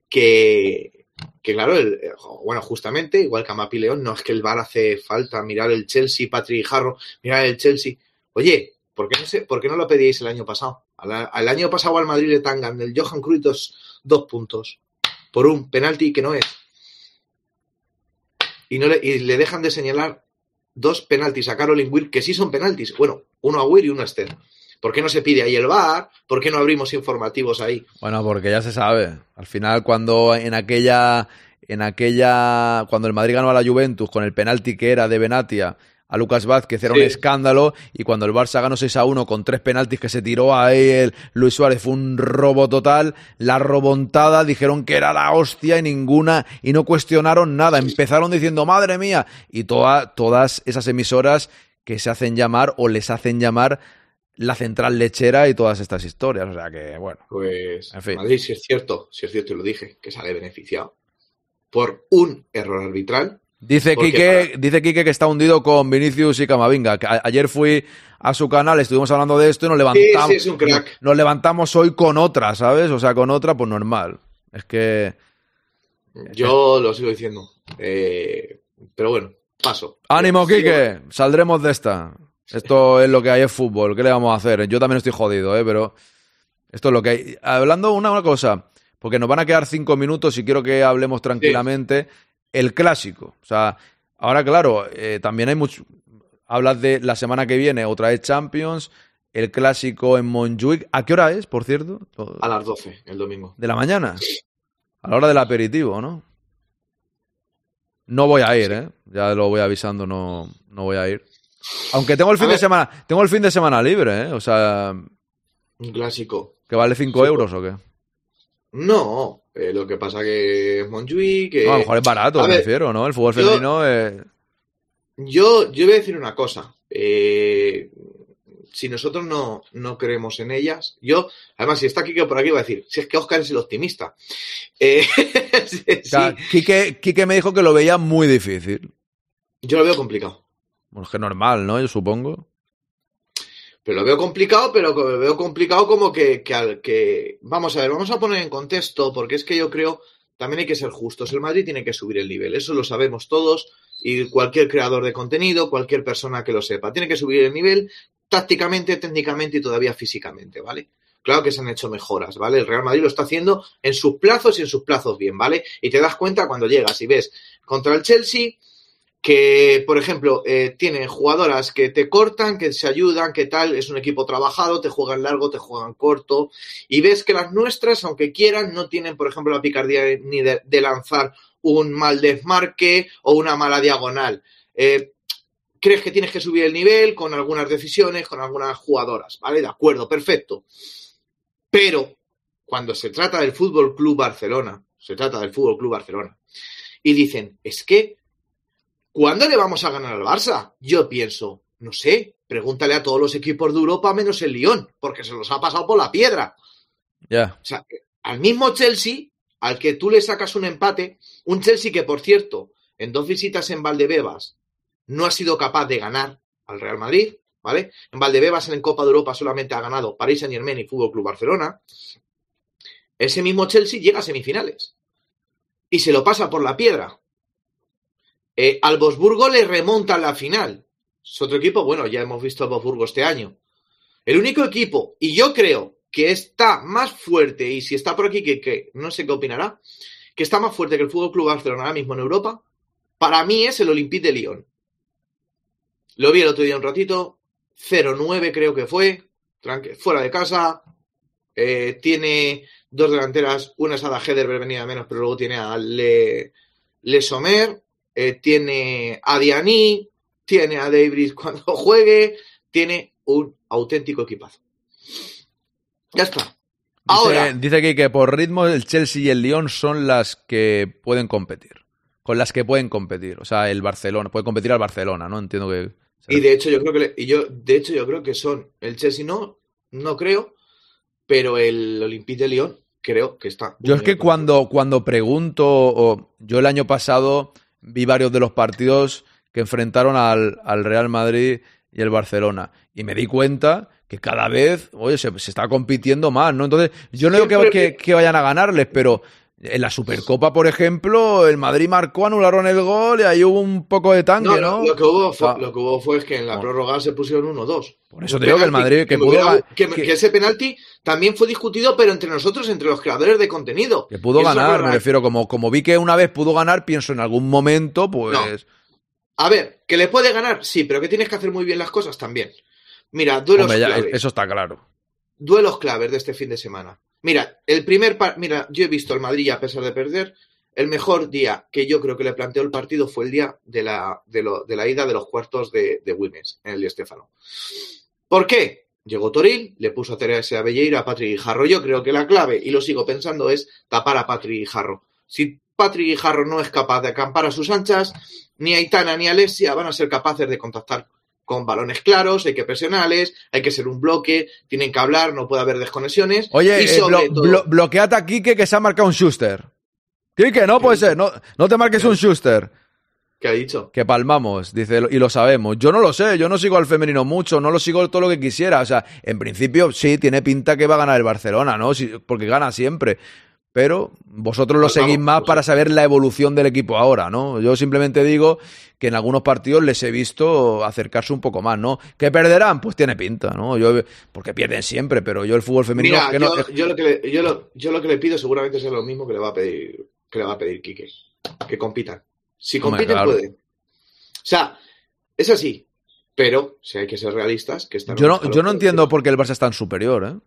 que, que claro, el- bueno, justamente, igual que a Mapi León, no es que el VAR hace falta mirar el Chelsea, Patrick Jarro, mirar el Chelsea. Oye, ¿por qué no, se, ¿por qué no lo pedíais el año pasado? Al, año pasado al Madrid le tangan del Johan Cruyff dos, puntos por un penalti que no es. Y, no le, y le dejan de señalar dos penaltis a Caroline Weir que sí son penaltis. Bueno, uno a Weir y uno a Esther. ¿Por qué no se pide ahí el VAR? ¿Por qué no abrimos informativos ahí? Bueno, porque ya se sabe. Al final, cuando en aquella, en aquella, cuando el Madrid ganó a la Juventus con el penalti que era de Benatia a Lucas Vázquez era Sí. un escándalo y cuando el Barça ganó 6 a 1 con tres penaltis que se tiró ahí el Luis Suárez fue un robo total, la robontada dijeron que era la hostia y ninguna y no cuestionaron nada, empezaron diciendo madre mía y toda- todas esas emisoras que se hacen llamar o les hacen llamar la central lechera y todas estas historias, o sea que bueno. Pues En fin. Madrid, si es cierto, si es cierto y lo dije, que sale beneficiado por un error arbitral. Dice Quique, para- dice Quique que está hundido con Vinicius y Camavinga. Ayer fui a su canal, estuvimos hablando de esto y nos levantamos. sí, es un crack. Nos levantamos hoy con otra, ¿sabes? O sea, con otra, pues normal. Es que. Yo lo sigo diciendo. Eh, pero bueno, paso. ¡Ánimo, Quique! Saldremos de esta. Esto es lo que hay en fútbol. ¿Qué le vamos a hacer? Yo también estoy jodido, ¿eh? Pero esto es lo que hay. Hablando una, una cosa, porque nos van a quedar cinco minutos y quiero que hablemos tranquilamente. El clásico. O sea, ahora, claro, eh, también hay mucho. Hablas de la semana que viene, otra vez Champions, el clásico en Montjuic. ¿A qué hora es, por cierto? A las 12, el domingo. De la mañana. A la hora del aperitivo, ¿no? No voy a ir, ¿eh? Ya lo voy avisando, no, no voy a ir. Aunque tengo el fin A de ver. semana, tengo el fin de semana libre, ¿eh? O sea, Un clásico. que vale 5 Sí, euros o qué. No, eh, lo que pasa que es Montjuic, que... No, a lo mejor es barato, me refiero, ¿no? El fútbol yo- femenino eh, Yo, yo voy a decir una cosa. Eh, si nosotros no, no creemos en ellas, yo, además, si está Kike por aquí, va a decir, si es que Oscar es el optimista. Eh, sí, o sea, Quique, Quique me dijo que lo veía muy difícil. yo lo veo complicado. Bueno, es que normal, ¿no? Yo supongo. Pero lo veo complicado, pero lo veo complicado como que, que, al- que... Vamos a ver, vamos a poner en contexto, porque es que yo creo, también hay que ser justos. El Madrid tiene que subir el nivel, eso lo sabemos todos, y cualquier creador de contenido, cualquier persona que lo sepa, tiene que subir el nivel tácticamente, técnicamente y todavía físicamente, ¿vale? Claro que se han hecho mejoras, ¿vale? El Real Madrid lo está haciendo en sus plazos y en sus plazos bien, ¿vale? Y te das cuenta cuando llegas y ves contra el Chelsea que, por ejemplo, eh, tienen jugadoras que te cortan, que se ayudan, que tal, es un equipo trabajado, te juegan largo, te juegan corto, y ves que las nuestras, aunque quieran, no tienen, por ejemplo, la picardía ni de, lanzar un mal desmarque o una mala diagonal. Eh, crees que tienes que subir el nivel con algunas decisiones, con algunas jugadoras, ¿vale? De acuerdo, perfecto. Pero cuando se trata del Fútbol Club Barcelona, se trata del Fútbol Club Barcelona, y dicen, es que ¿Cuándo le vamos a ganar al Barça? Yo pienso, no sé, pregúntale a todos los equipos de Europa menos el Lyon, porque se los ha pasado por la piedra. Ya. O sea, al mismo Chelsea, al que tú le sacas un empate, un Chelsea que, por cierto, en dos visitas en Valdebebas no ha sido capaz de ganar al Real Madrid, ¿vale? En Valdebebas en Copa de Europa solamente ha ganado París Saint Germain y Fútbol Club Barcelona. Ese mismo Chelsea llega a semifinales y se lo pasa por la piedra. Eh, al Bosburgo le remonta a la final. Es otro equipo, bueno, ya hemos visto al Bosburgo este año. El único equipo, y yo creo que está más fuerte, y si está por aquí, que, que no sé qué opinará, que está más fuerte que el Fútbol Club Barcelona ahora mismo en Europa, para mí es el Olympique de Lyon. Lo vi el otro día un ratito, 0-9 creo que fue, fuera de casa, eh, tiene dos delanteras, una es Ada Heder, venía menos, pero luego tiene a Le, Le Sommer, eh, tiene a Diani, tiene a Davis cuando juegue, tiene un auténtico equipazo. Ya está. Dice, Ahora, dice aquí que por ritmo el Chelsea y el Lyon son las que pueden competir. Con las que pueden competir. O sea, el Barcelona. Puede competir al Barcelona, ¿no? Entiendo que. y de hecho yo creo que le- y yo de hecho yo creo que son el Chelsea no no creo, pero el Olympique de Lyon creo que está. Yo es que cuando, cuando pregunto, o yo el año pasado vi varios de los partidos que enfrentaron al, al Real Madrid y el Barcelona. Y me di cuenta que cada vez, oye, se, se está compitiendo más, ¿no? Entonces, yo no digo que, Siempre- que- que vayan a ganarles, pero en la Supercopa, por ejemplo, el Madrid marcó, anularon el gol y ahí hubo un poco de tanque, No, ¿no? lo, lo que hubo fue, Ah. lo que hubo fue es que en la No. prórroga se pusieron 1-2. Por eso te digo que el Madrid, que pudo hubiera- que, ese penalti también fue discutido, pero entre nosotros, entre los creadores de contenido. Que pudo Eso ganar, me refiero, como, como vi que una vez pudo ganar, pienso en algún momento, pues... A ver, que le puede ganar, sí, pero que tienes que hacer muy bien las cosas también. Mira, duelos hombre, ya, claves. eso está claro. Duelos claves de este fin de semana. Mira, el primer par- mira, yo he visto al Madrid a pesar de perder. El mejor día que yo creo que le planteó el partido fue el día de la, de lo- de la ida de los cuartos de, de en el Di Stéfano. ¿Por qué? Llegó Toril, le puso a Teresa Belleira a Patrick Guijarro. Yo creo que la clave, y lo sigo pensando, es tapar a Patrick Guijarro. Si Patrick Guijarro no es capaz de acampar a sus anchas, ni Aitana ni Alessia van a ser capaces de contactar con balones claros, hay que presionarles, hay que ser un bloque, tienen que hablar, no puede haber desconexiones. Oye, y eh, sobre blo- todo, blo- bloqueate a Quique que se ha marcado un Schuster. Quique, no puede ser, no, no te marques un Schuster. ¿qué ha dicho? Que palmamos, dice, y lo sabemos. Yo no lo sé, yo no sigo al femenino mucho, no lo sigo todo lo que quisiera. O sea, en principio sí, tiene pinta que va a ganar el Barcelona, ¿no? Sí, porque gana siempre. Pero vosotros lo Pues seguís más pues para saber la evolución del equipo ahora, ¿no? Yo simplemente digo que en algunos partidos les he visto acercarse un poco más, ¿no? ¿Que perderán? Pues tiene pinta, ¿no? Yo, porque pierden siempre, pero yo el fútbol femenino... Mira, que no- yo, yo lo que le, yo, lo, yo lo que le pido seguramente será lo mismo que le va a pedir, que le va a pedir Quique. Que compitan. Si compiten, pueden. O sea, es así. Pero, si hay que ser realistas, que están Yo no, yo no entiendo por por qué el Barça es tan superior, ¿eh?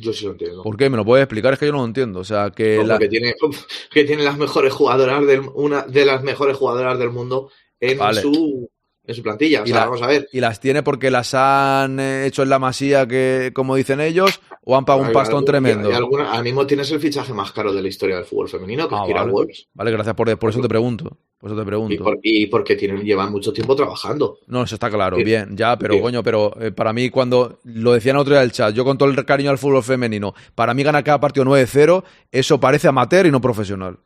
Yo sí lo entiendo. ¿Por qué? ¿Me lo puedes explicar? Es que yo no lo entiendo. O sea, que la- que, tiene, que tiene las mejores jugadoras del, una de las mejores jugadoras del mundo en Vale. su en su plantilla. O sea, la- vamos a ver. y las tiene porque las han eh, hecho en la masía, que como dicen ellos, o han pagado un pastón algún- tremendo. alguna- ahora mismo tienes el fichaje más caro de la historia del fútbol femenino, que Ah, es Kira vale. Wolves. Vale, gracias por, por eso te pregunto. Por eso te Y, pregunto. por- y porque tienen, llevan mucho tiempo trabajando. No, eso está claro, Sí. bien, ya, pero Sí. coño, pero eh, para mí cuando lo decían otro día del chat, yo con todo el cariño al fútbol femenino, para mí ganar cada partido 9-0, eso parece amateur y no profesional.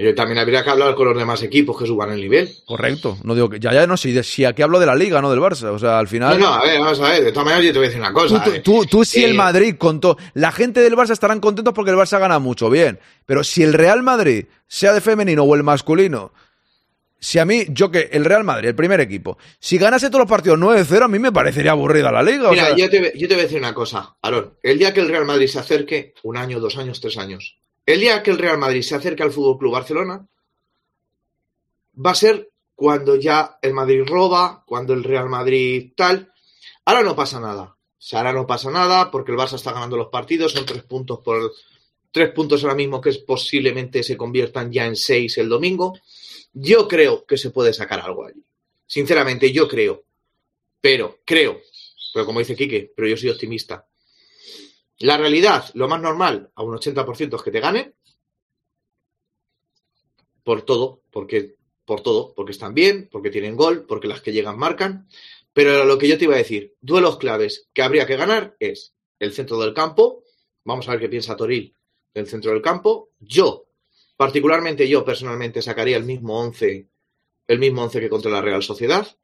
Y también habría que hablar con los demás equipos que suban el nivel. Correcto, no digo que ya ya no si, si aquí hablo de la liga, no del Barça, o sea, al No, final no, a ver, vamos a ver. De todas maneras, yo te voy a decir una cosa. tú, eh. tú, tú si el Eh, Madrid contó. La gente del Barça estarán contentos porque el Barça gana mucho, bien. Pero si el Real Madrid, sea de femenino o el masculino, si a mí, yo que el Real Madrid, el primer equipo, si ganase todos los partidos 9-0, a mí me parecería aburrida la liga. o Mira, sea, yo, te, yo te voy a decir una cosa, Aaron. El día que el Real Madrid se acerque, un año, dos años, tres años, el día que el Real Madrid se acerque al Fútbol Club Barcelona, va a ser cuando ya el Madrid roba, cuando el Real Madrid tal. Ahora no pasa nada. O sea, ahora no pasa nada porque el Barça está ganando los partidos, son tres puntos por tres puntos ahora mismo que es, posiblemente se conviertan ya en seis el domingo. Yo creo que se puede sacar algo allí. Sinceramente, yo creo. Pero, creo. Pero como dice Quique, pero yo soy optimista. La realidad, lo más normal, a un 80% es que te ganen. Por todo, porque, por todo, porque están bien, porque tienen gol, porque las que llegan marcan. Pero lo que yo te iba a decir, duelos claves que habría que ganar es el centro del campo. Vamos a ver qué piensa Toril del centro del campo. Yo, particularmente yo personalmente, sacaría el mismo 11, el mismo 11 que contra la Real Sociedad,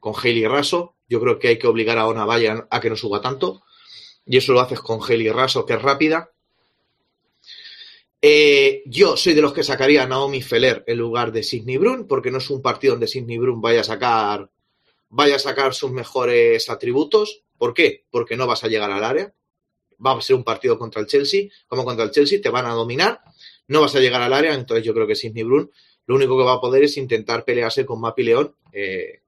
con Haley Raso. Yo creo que hay que obligar a Ona Valle a que no suba tanto. Y eso lo haces con Haley Raso, que es rápida. Eh, yo soy de los que sacaría a Naomi Feller en lugar de Sidney Brun, porque no es un partido donde Sidney Brun vaya a sacar vaya a sacar sus mejores atributos. ¿Por qué? Porque no vas a llegar al área. Va a ser un partido contra el Chelsea, como contra el Chelsea, te van a dominar, no vas a llegar al área, entonces yo creo que Sidney Brun lo único que va a poder es intentar pelearse con Mapi León eh,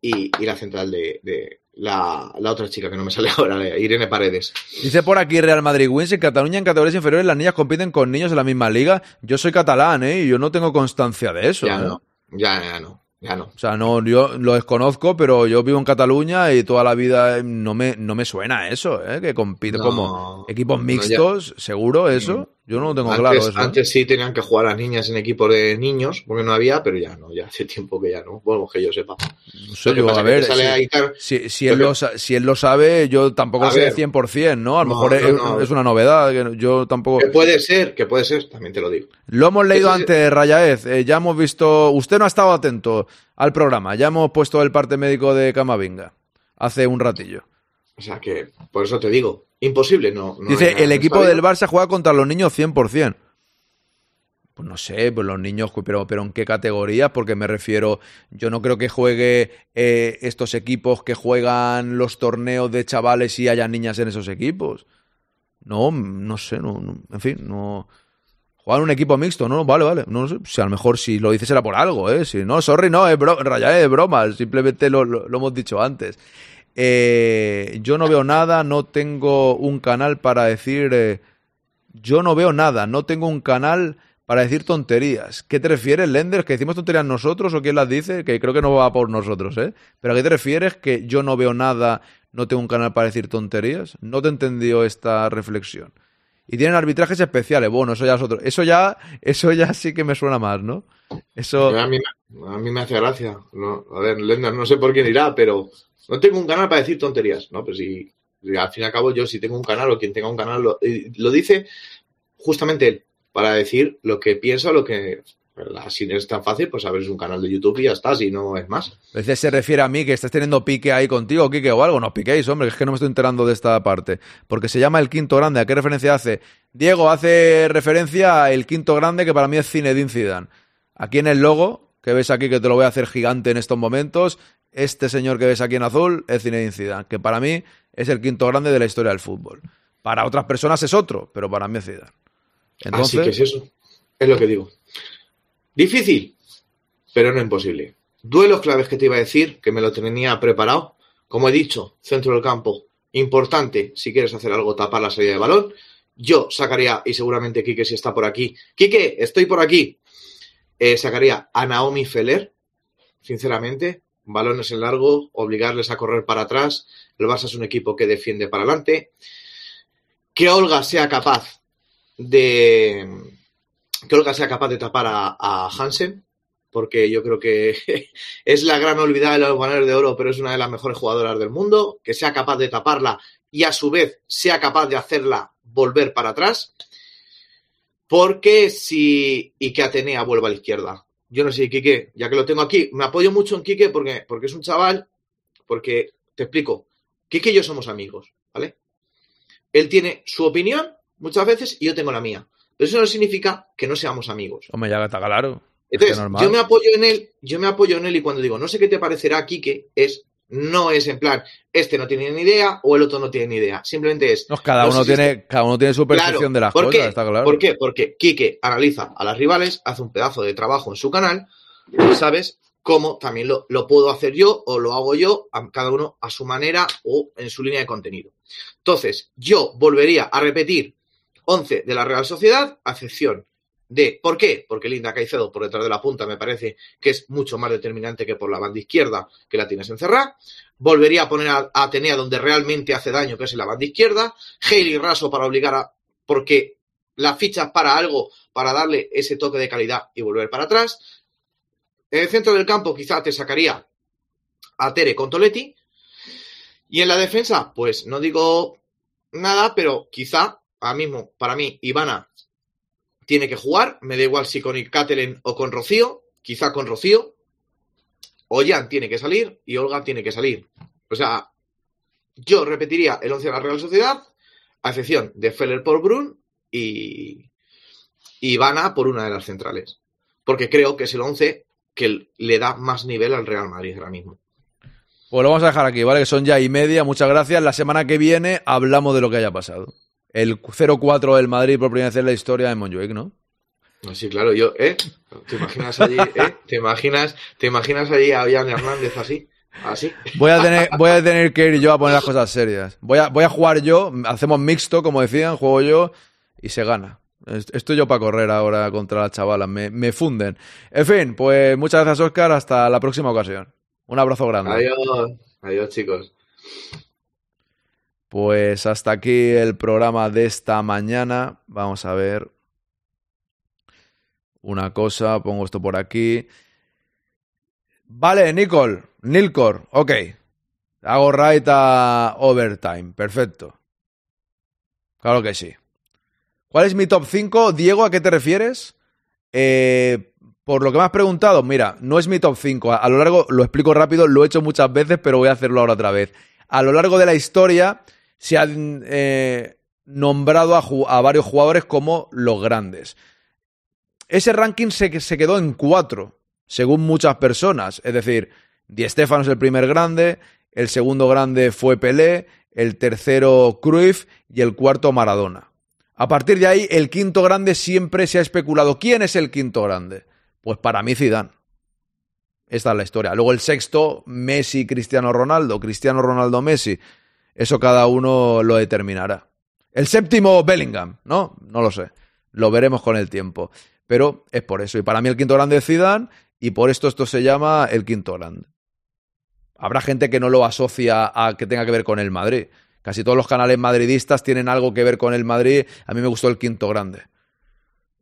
y, y, la central de, de la, la, otra chica que no me sale ahora, Irene Paredes. Dice por aquí Real Madrid Wins, en Cataluña en categorías inferiores las niñas compiten con niños de la misma liga. Yo soy catalán, ¿eh? Y yo no tengo constancia de eso. Ya ¿eh? no, ya, ya no. Ya no. O sea, no, yo lo desconozco, pero yo vivo en Cataluña y toda la vida no me, no me suena eso, ¿eh? Que compite No, como equipos no, mixtos, seguro eso. Yo no lo tengo antes, claro eso. ¿eh? antes sí tenían que jugar las niñas en equipos de niños, porque no había, pero ya no, ya hace tiempo que ya no. Bueno, que yo sepa. No sé, yo, a ver, si, él lo si él sabe, yo tampoco lo sé de ver. 100%, ¿no? A lo No, mejor no, es, una novedad, que yo tampoco... Que puede ser, que puede ser, también te lo digo. Lo hemos leído es- antes, Rayaez. eh, ya hemos visto. Usted no ha estado atento al programa. Ya hemos puesto el parte médico de Camavinga hace un ratillo. O sea que, por eso te digo, imposible, no. Dice: el equipo del Barça juega contra los niños 100%. Pues no sé, pues los niños, pero, pero ¿en qué categorías? Porque me refiero, yo no creo que juegue eh, estos equipos que juegan los torneos de chavales y haya niñas en esos equipos. No, no sé, no, no, en fin, no. Jugar un equipo mixto, no, vale, vale. No sé, si a lo mejor si lo dices era por algo, ¿eh? Si no, sorry, no, es bro, Raya, es broma, simplemente lo, lo- lo hemos dicho antes. Eh, yo no veo nada, no tengo un canal para decir. eh, yo no veo nada, no tengo un canal para decir tonterías. ¿Qué te refieres, Lender? ¿Que decimos tonterías nosotros o quién las dice? Que creo que no va por nosotros, ¿eh? ¿Pero a qué te refieres? ¿Que yo no veo nada, no tengo un canal para decir tonterías? No te entendió esta reflexión. Y tienen arbitrajes especiales. Bueno, eso ya es otro. Eso ya, eso ya sí que me suena más, ¿no? Eso. A mí, a mí me hace gracia. No, a ver, Lender, no sé por quién irá, pero no tengo un canal para decir tonterías, ¿no? Pues si, al fin y al cabo yo, si tengo un canal o quien tenga un canal, lo, dice justamente él, para decir lo que piensa, lo que... Si no es tan fácil, pues abres un canal de YouTube y ya está, si no es más. A veces se refiere a mí que estás teniendo pique ahí contigo, Quique, o algo. No piquéis, hombre, es que no me estoy enterando de esta parte. Porque se llama el quinto grande. ¿A qué referencia hace? Diego hace referencia al quinto grande que para mí es Zinedine Zidane. Aquí en el logo, que ves aquí que te lo voy a hacer gigante en estos momentos, este señor que ves aquí en azul es Zinedine Zidane, que para mí es el quinto grande de la historia del fútbol. Para otras personas es otro, pero para mí es Zidane. Entonces, Así que es eso. Es lo que digo. Difícil, pero no imposible. Duelos claves que te iba a decir, que me lo tenía preparado. Como he dicho, centro del campo, importante si quieres hacer algo, tapar la salida de balón. Yo sacaría, y seguramente Quique si está por aquí. Quique, estoy por aquí. Eh, sacaría a Naomi Feller, sinceramente. Balones en largo, obligarles a correr para atrás. El Barça es un equipo que defiende para adelante. Que Olga sea capaz de que Olga sea capaz de tapar a, Hansen, porque yo creo que es la gran olvidada de los balones de oro, pero es una de las mejores jugadoras del mundo, que sea capaz de taparla y a su vez sea capaz de hacerla volver para atrás, porque si y que Atenea vuelva a la izquierda. Yo no sé, Quique, ya que lo tengo aquí, me apoyo mucho en Quique porque, porque es un chaval, porque te explico, Quique y yo somos amigos, ¿vale? Él tiene su opinión muchas veces y yo tengo la mía. Pero eso no significa que no seamos amigos. hombre, ya está claro. Es Entonces, que yo me apoyo en él, yo me apoyo en él y cuando digo, no sé qué te parecerá, Quique, es, no es en plan, este no tiene ni idea o el otro no tiene ni idea. Simplemente es. No, cada, no uno tiene, este- cada uno tiene su percepción Claro, de las ¿por cosas, qué? está claro. ¿Por qué? Porque Quique analiza a las rivales, hace un pedazo de trabajo en su canal, ¿sabes? Como también lo, lo puedo hacer yo o lo hago yo, a cada uno a su manera o en su línea de contenido. Entonces, yo volvería a repetir 11 de la Real Sociedad, a excepción de. ¿Por qué? Porque Linda Caicedo por detrás de la punta me parece que es mucho más determinante que por la banda izquierda que la tienes encerrada. Volvería a poner a, Atenea donde realmente hace daño, que es en la banda izquierda. Hailey Raso para obligar a. Porque la fichas para algo, para darle ese toque de calidad y volver para atrás. En el centro del campo quizá te sacaría a Tere con Toletti. Y en la defensa, pues no digo nada, pero quizá, ahora mismo, para mí, Ivana tiene que jugar. Me da igual si con Catelen o con Rocío. Quizá con Rocío. Ollán tiene que salir y Olga tiene que salir. O sea, yo repetiría el 11 de la Real Sociedad, a excepción de Feller por Brun y, y Ivana por una de las centrales. Porque creo que es el 11 que le da más nivel al Real Madrid ahora mismo. Pues lo vamos a dejar aquí, ¿vale? Que son ya y media. Muchas gracias. La semana que viene hablamos de lo que haya pasado. El 0-4 del Madrid por primera vez en la historia de Montjuic, ¿no? Sí, claro, yo, ¿eh? ¿Te imaginas allí, eh? ¿Te imaginas, te imaginas allí a Ian Hernández así? Así. Voy a tener, voy a tener que ir yo a poner las cosas serias. Voy a, voy a jugar yo, hacemos mixto, como decían, juego yo y se gana. Est- Estoy yo para correr ahora contra las chavalas, me, me funden. En fin, pues muchas gracias, Oscar. Hasta la próxima ocasión. Un abrazo grande. Adiós, adiós chicos. Pues hasta aquí el programa de esta mañana. Vamos a ver una cosa, pongo esto por aquí. Vale, Nicole, Nilcor, ok. Hago right a overtime, perfecto. Claro que sí. ¿Cuál es mi top 5? Diego, ¿a qué te refieres? Eh, por lo que me has preguntado, mira, no es mi top 5. A, a lo largo, lo explico rápido, lo he hecho muchas veces, pero voy a hacerlo ahora otra vez. A lo largo de la historia se han eh, nombrado a, varios jugadores como los grandes. Ese ranking se, quedó en cuatro, según muchas personas. Es decir, Di Stéfano es el primer grande, el segundo grande fue Pelé, el tercero Cruyff y el cuarto Maradona. A partir de ahí, el quinto grande siempre se ha especulado. ¿Quién es el quinto grande? Pues para mí Zidane. Esta es la historia. Luego el sexto, Messi, Cristiano Ronaldo, Cristiano Ronaldo, Messi. Eso cada uno lo determinará. El séptimo, Bellingham, ¿no? No lo sé. Lo veremos con el tiempo. Pero es por eso. Y para mí el quinto grande es Zidane y por esto esto se llama el quinto grande. Habrá gente que no lo asocia a que tenga que ver con el Madrid. Casi todos los canales madridistas tienen algo que ver con el Madrid. A mí me gustó el quinto grande.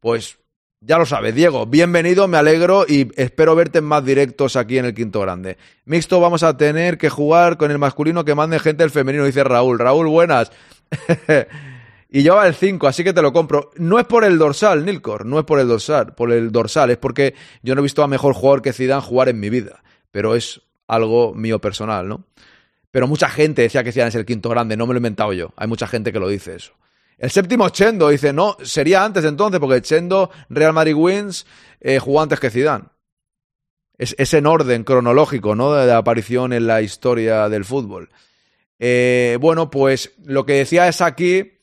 Pues ya lo sabes, Diego, bienvenido, me alegro y espero verte en más directos aquí en el Quinto Grande. Mixto vamos a tener que jugar con el masculino que mande gente el femenino, dice Raúl. Raúl, buenas. y lleva el 5, así que te lo compro. No es por el dorsal, Nilcor, no es por el dorsal, por el dorsal, es porque yo no he visto a mejor jugador que Zidane jugar en mi vida, pero es algo mío personal, ¿no? Pero mucha gente decía que Zidane es el quinto grande, no me lo he inventado yo. Hay mucha gente que lo dice eso. El séptimo Chendo dice, no, sería antes entonces, porque Chendo, Real Madrid Wins, eh, jugó antes que Zidane. Es, en orden cronológico, ¿no? De aparición en la historia del fútbol. Eh, bueno, pues lo que decía es aquí,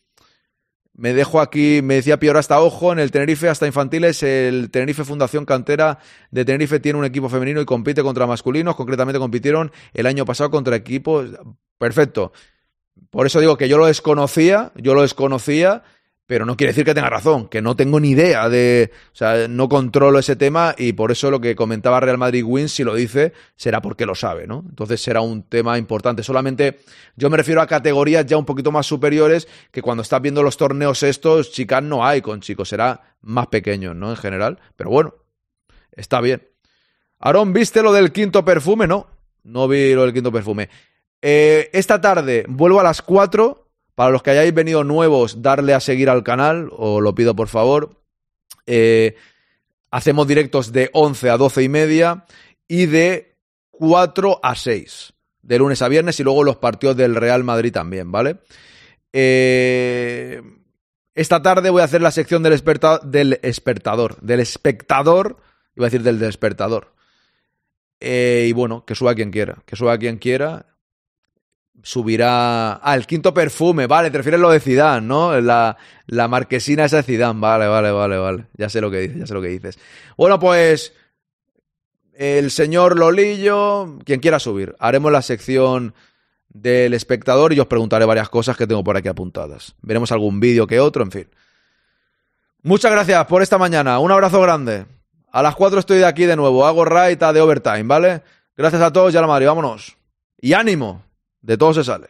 me dejo aquí, me decía Pior hasta ojo, en el Tenerife hasta infantiles, el Tenerife Fundación Cantera de Tenerife tiene un equipo femenino y compite contra masculinos, concretamente compitieron el año pasado contra equipos, perfecto. Por eso digo que yo lo desconocía, yo lo desconocía, pero no quiere decir que tenga razón, que no tengo ni idea de, o sea, no controlo ese tema y por eso lo que comentaba Real Madrid Wins, si lo dice, será porque lo sabe, ¿no? Entonces será un tema importante. Solamente yo me refiero a categorías ya un poquito más superiores que cuando estás viendo los torneos estos, chicas no hay con chicos, será más pequeño, ¿no? En general, pero bueno, está bien. Aarón, ¿viste lo del quinto perfume? No, no vi lo del quinto perfume. Eh, esta tarde vuelvo a las 4. Para los que hayáis venido nuevos, darle a seguir al canal, os lo pido por favor. Eh, hacemos directos de 11 a 12 y media y de 4 a 6, de lunes a viernes y luego los partidos del Real Madrid también, ¿vale? Eh, esta tarde voy a hacer la sección del, esperta- del espectador, del espectador, iba a decir del despertador. Eh, y bueno, que suba quien quiera, que suba quien quiera. Subirá. Ah, el quinto perfume, vale, te refieres a lo de Zidane, ¿no? La, marquesina esa de Zidane, vale, vale, vale, vale. Ya sé lo que dices, ya sé lo que dices. Bueno, pues. El señor Lolillo, quien quiera subir, haremos la sección del espectador y os preguntaré varias cosas que tengo por aquí apuntadas. Veremos algún vídeo que otro, en fin. Muchas gracias por esta mañana. Un abrazo grande. A las 4 estoy de aquí de nuevo. Hago raita de overtime, ¿vale? Gracias a todos y a la. Vámonos. Y ánimo. De todo se sale.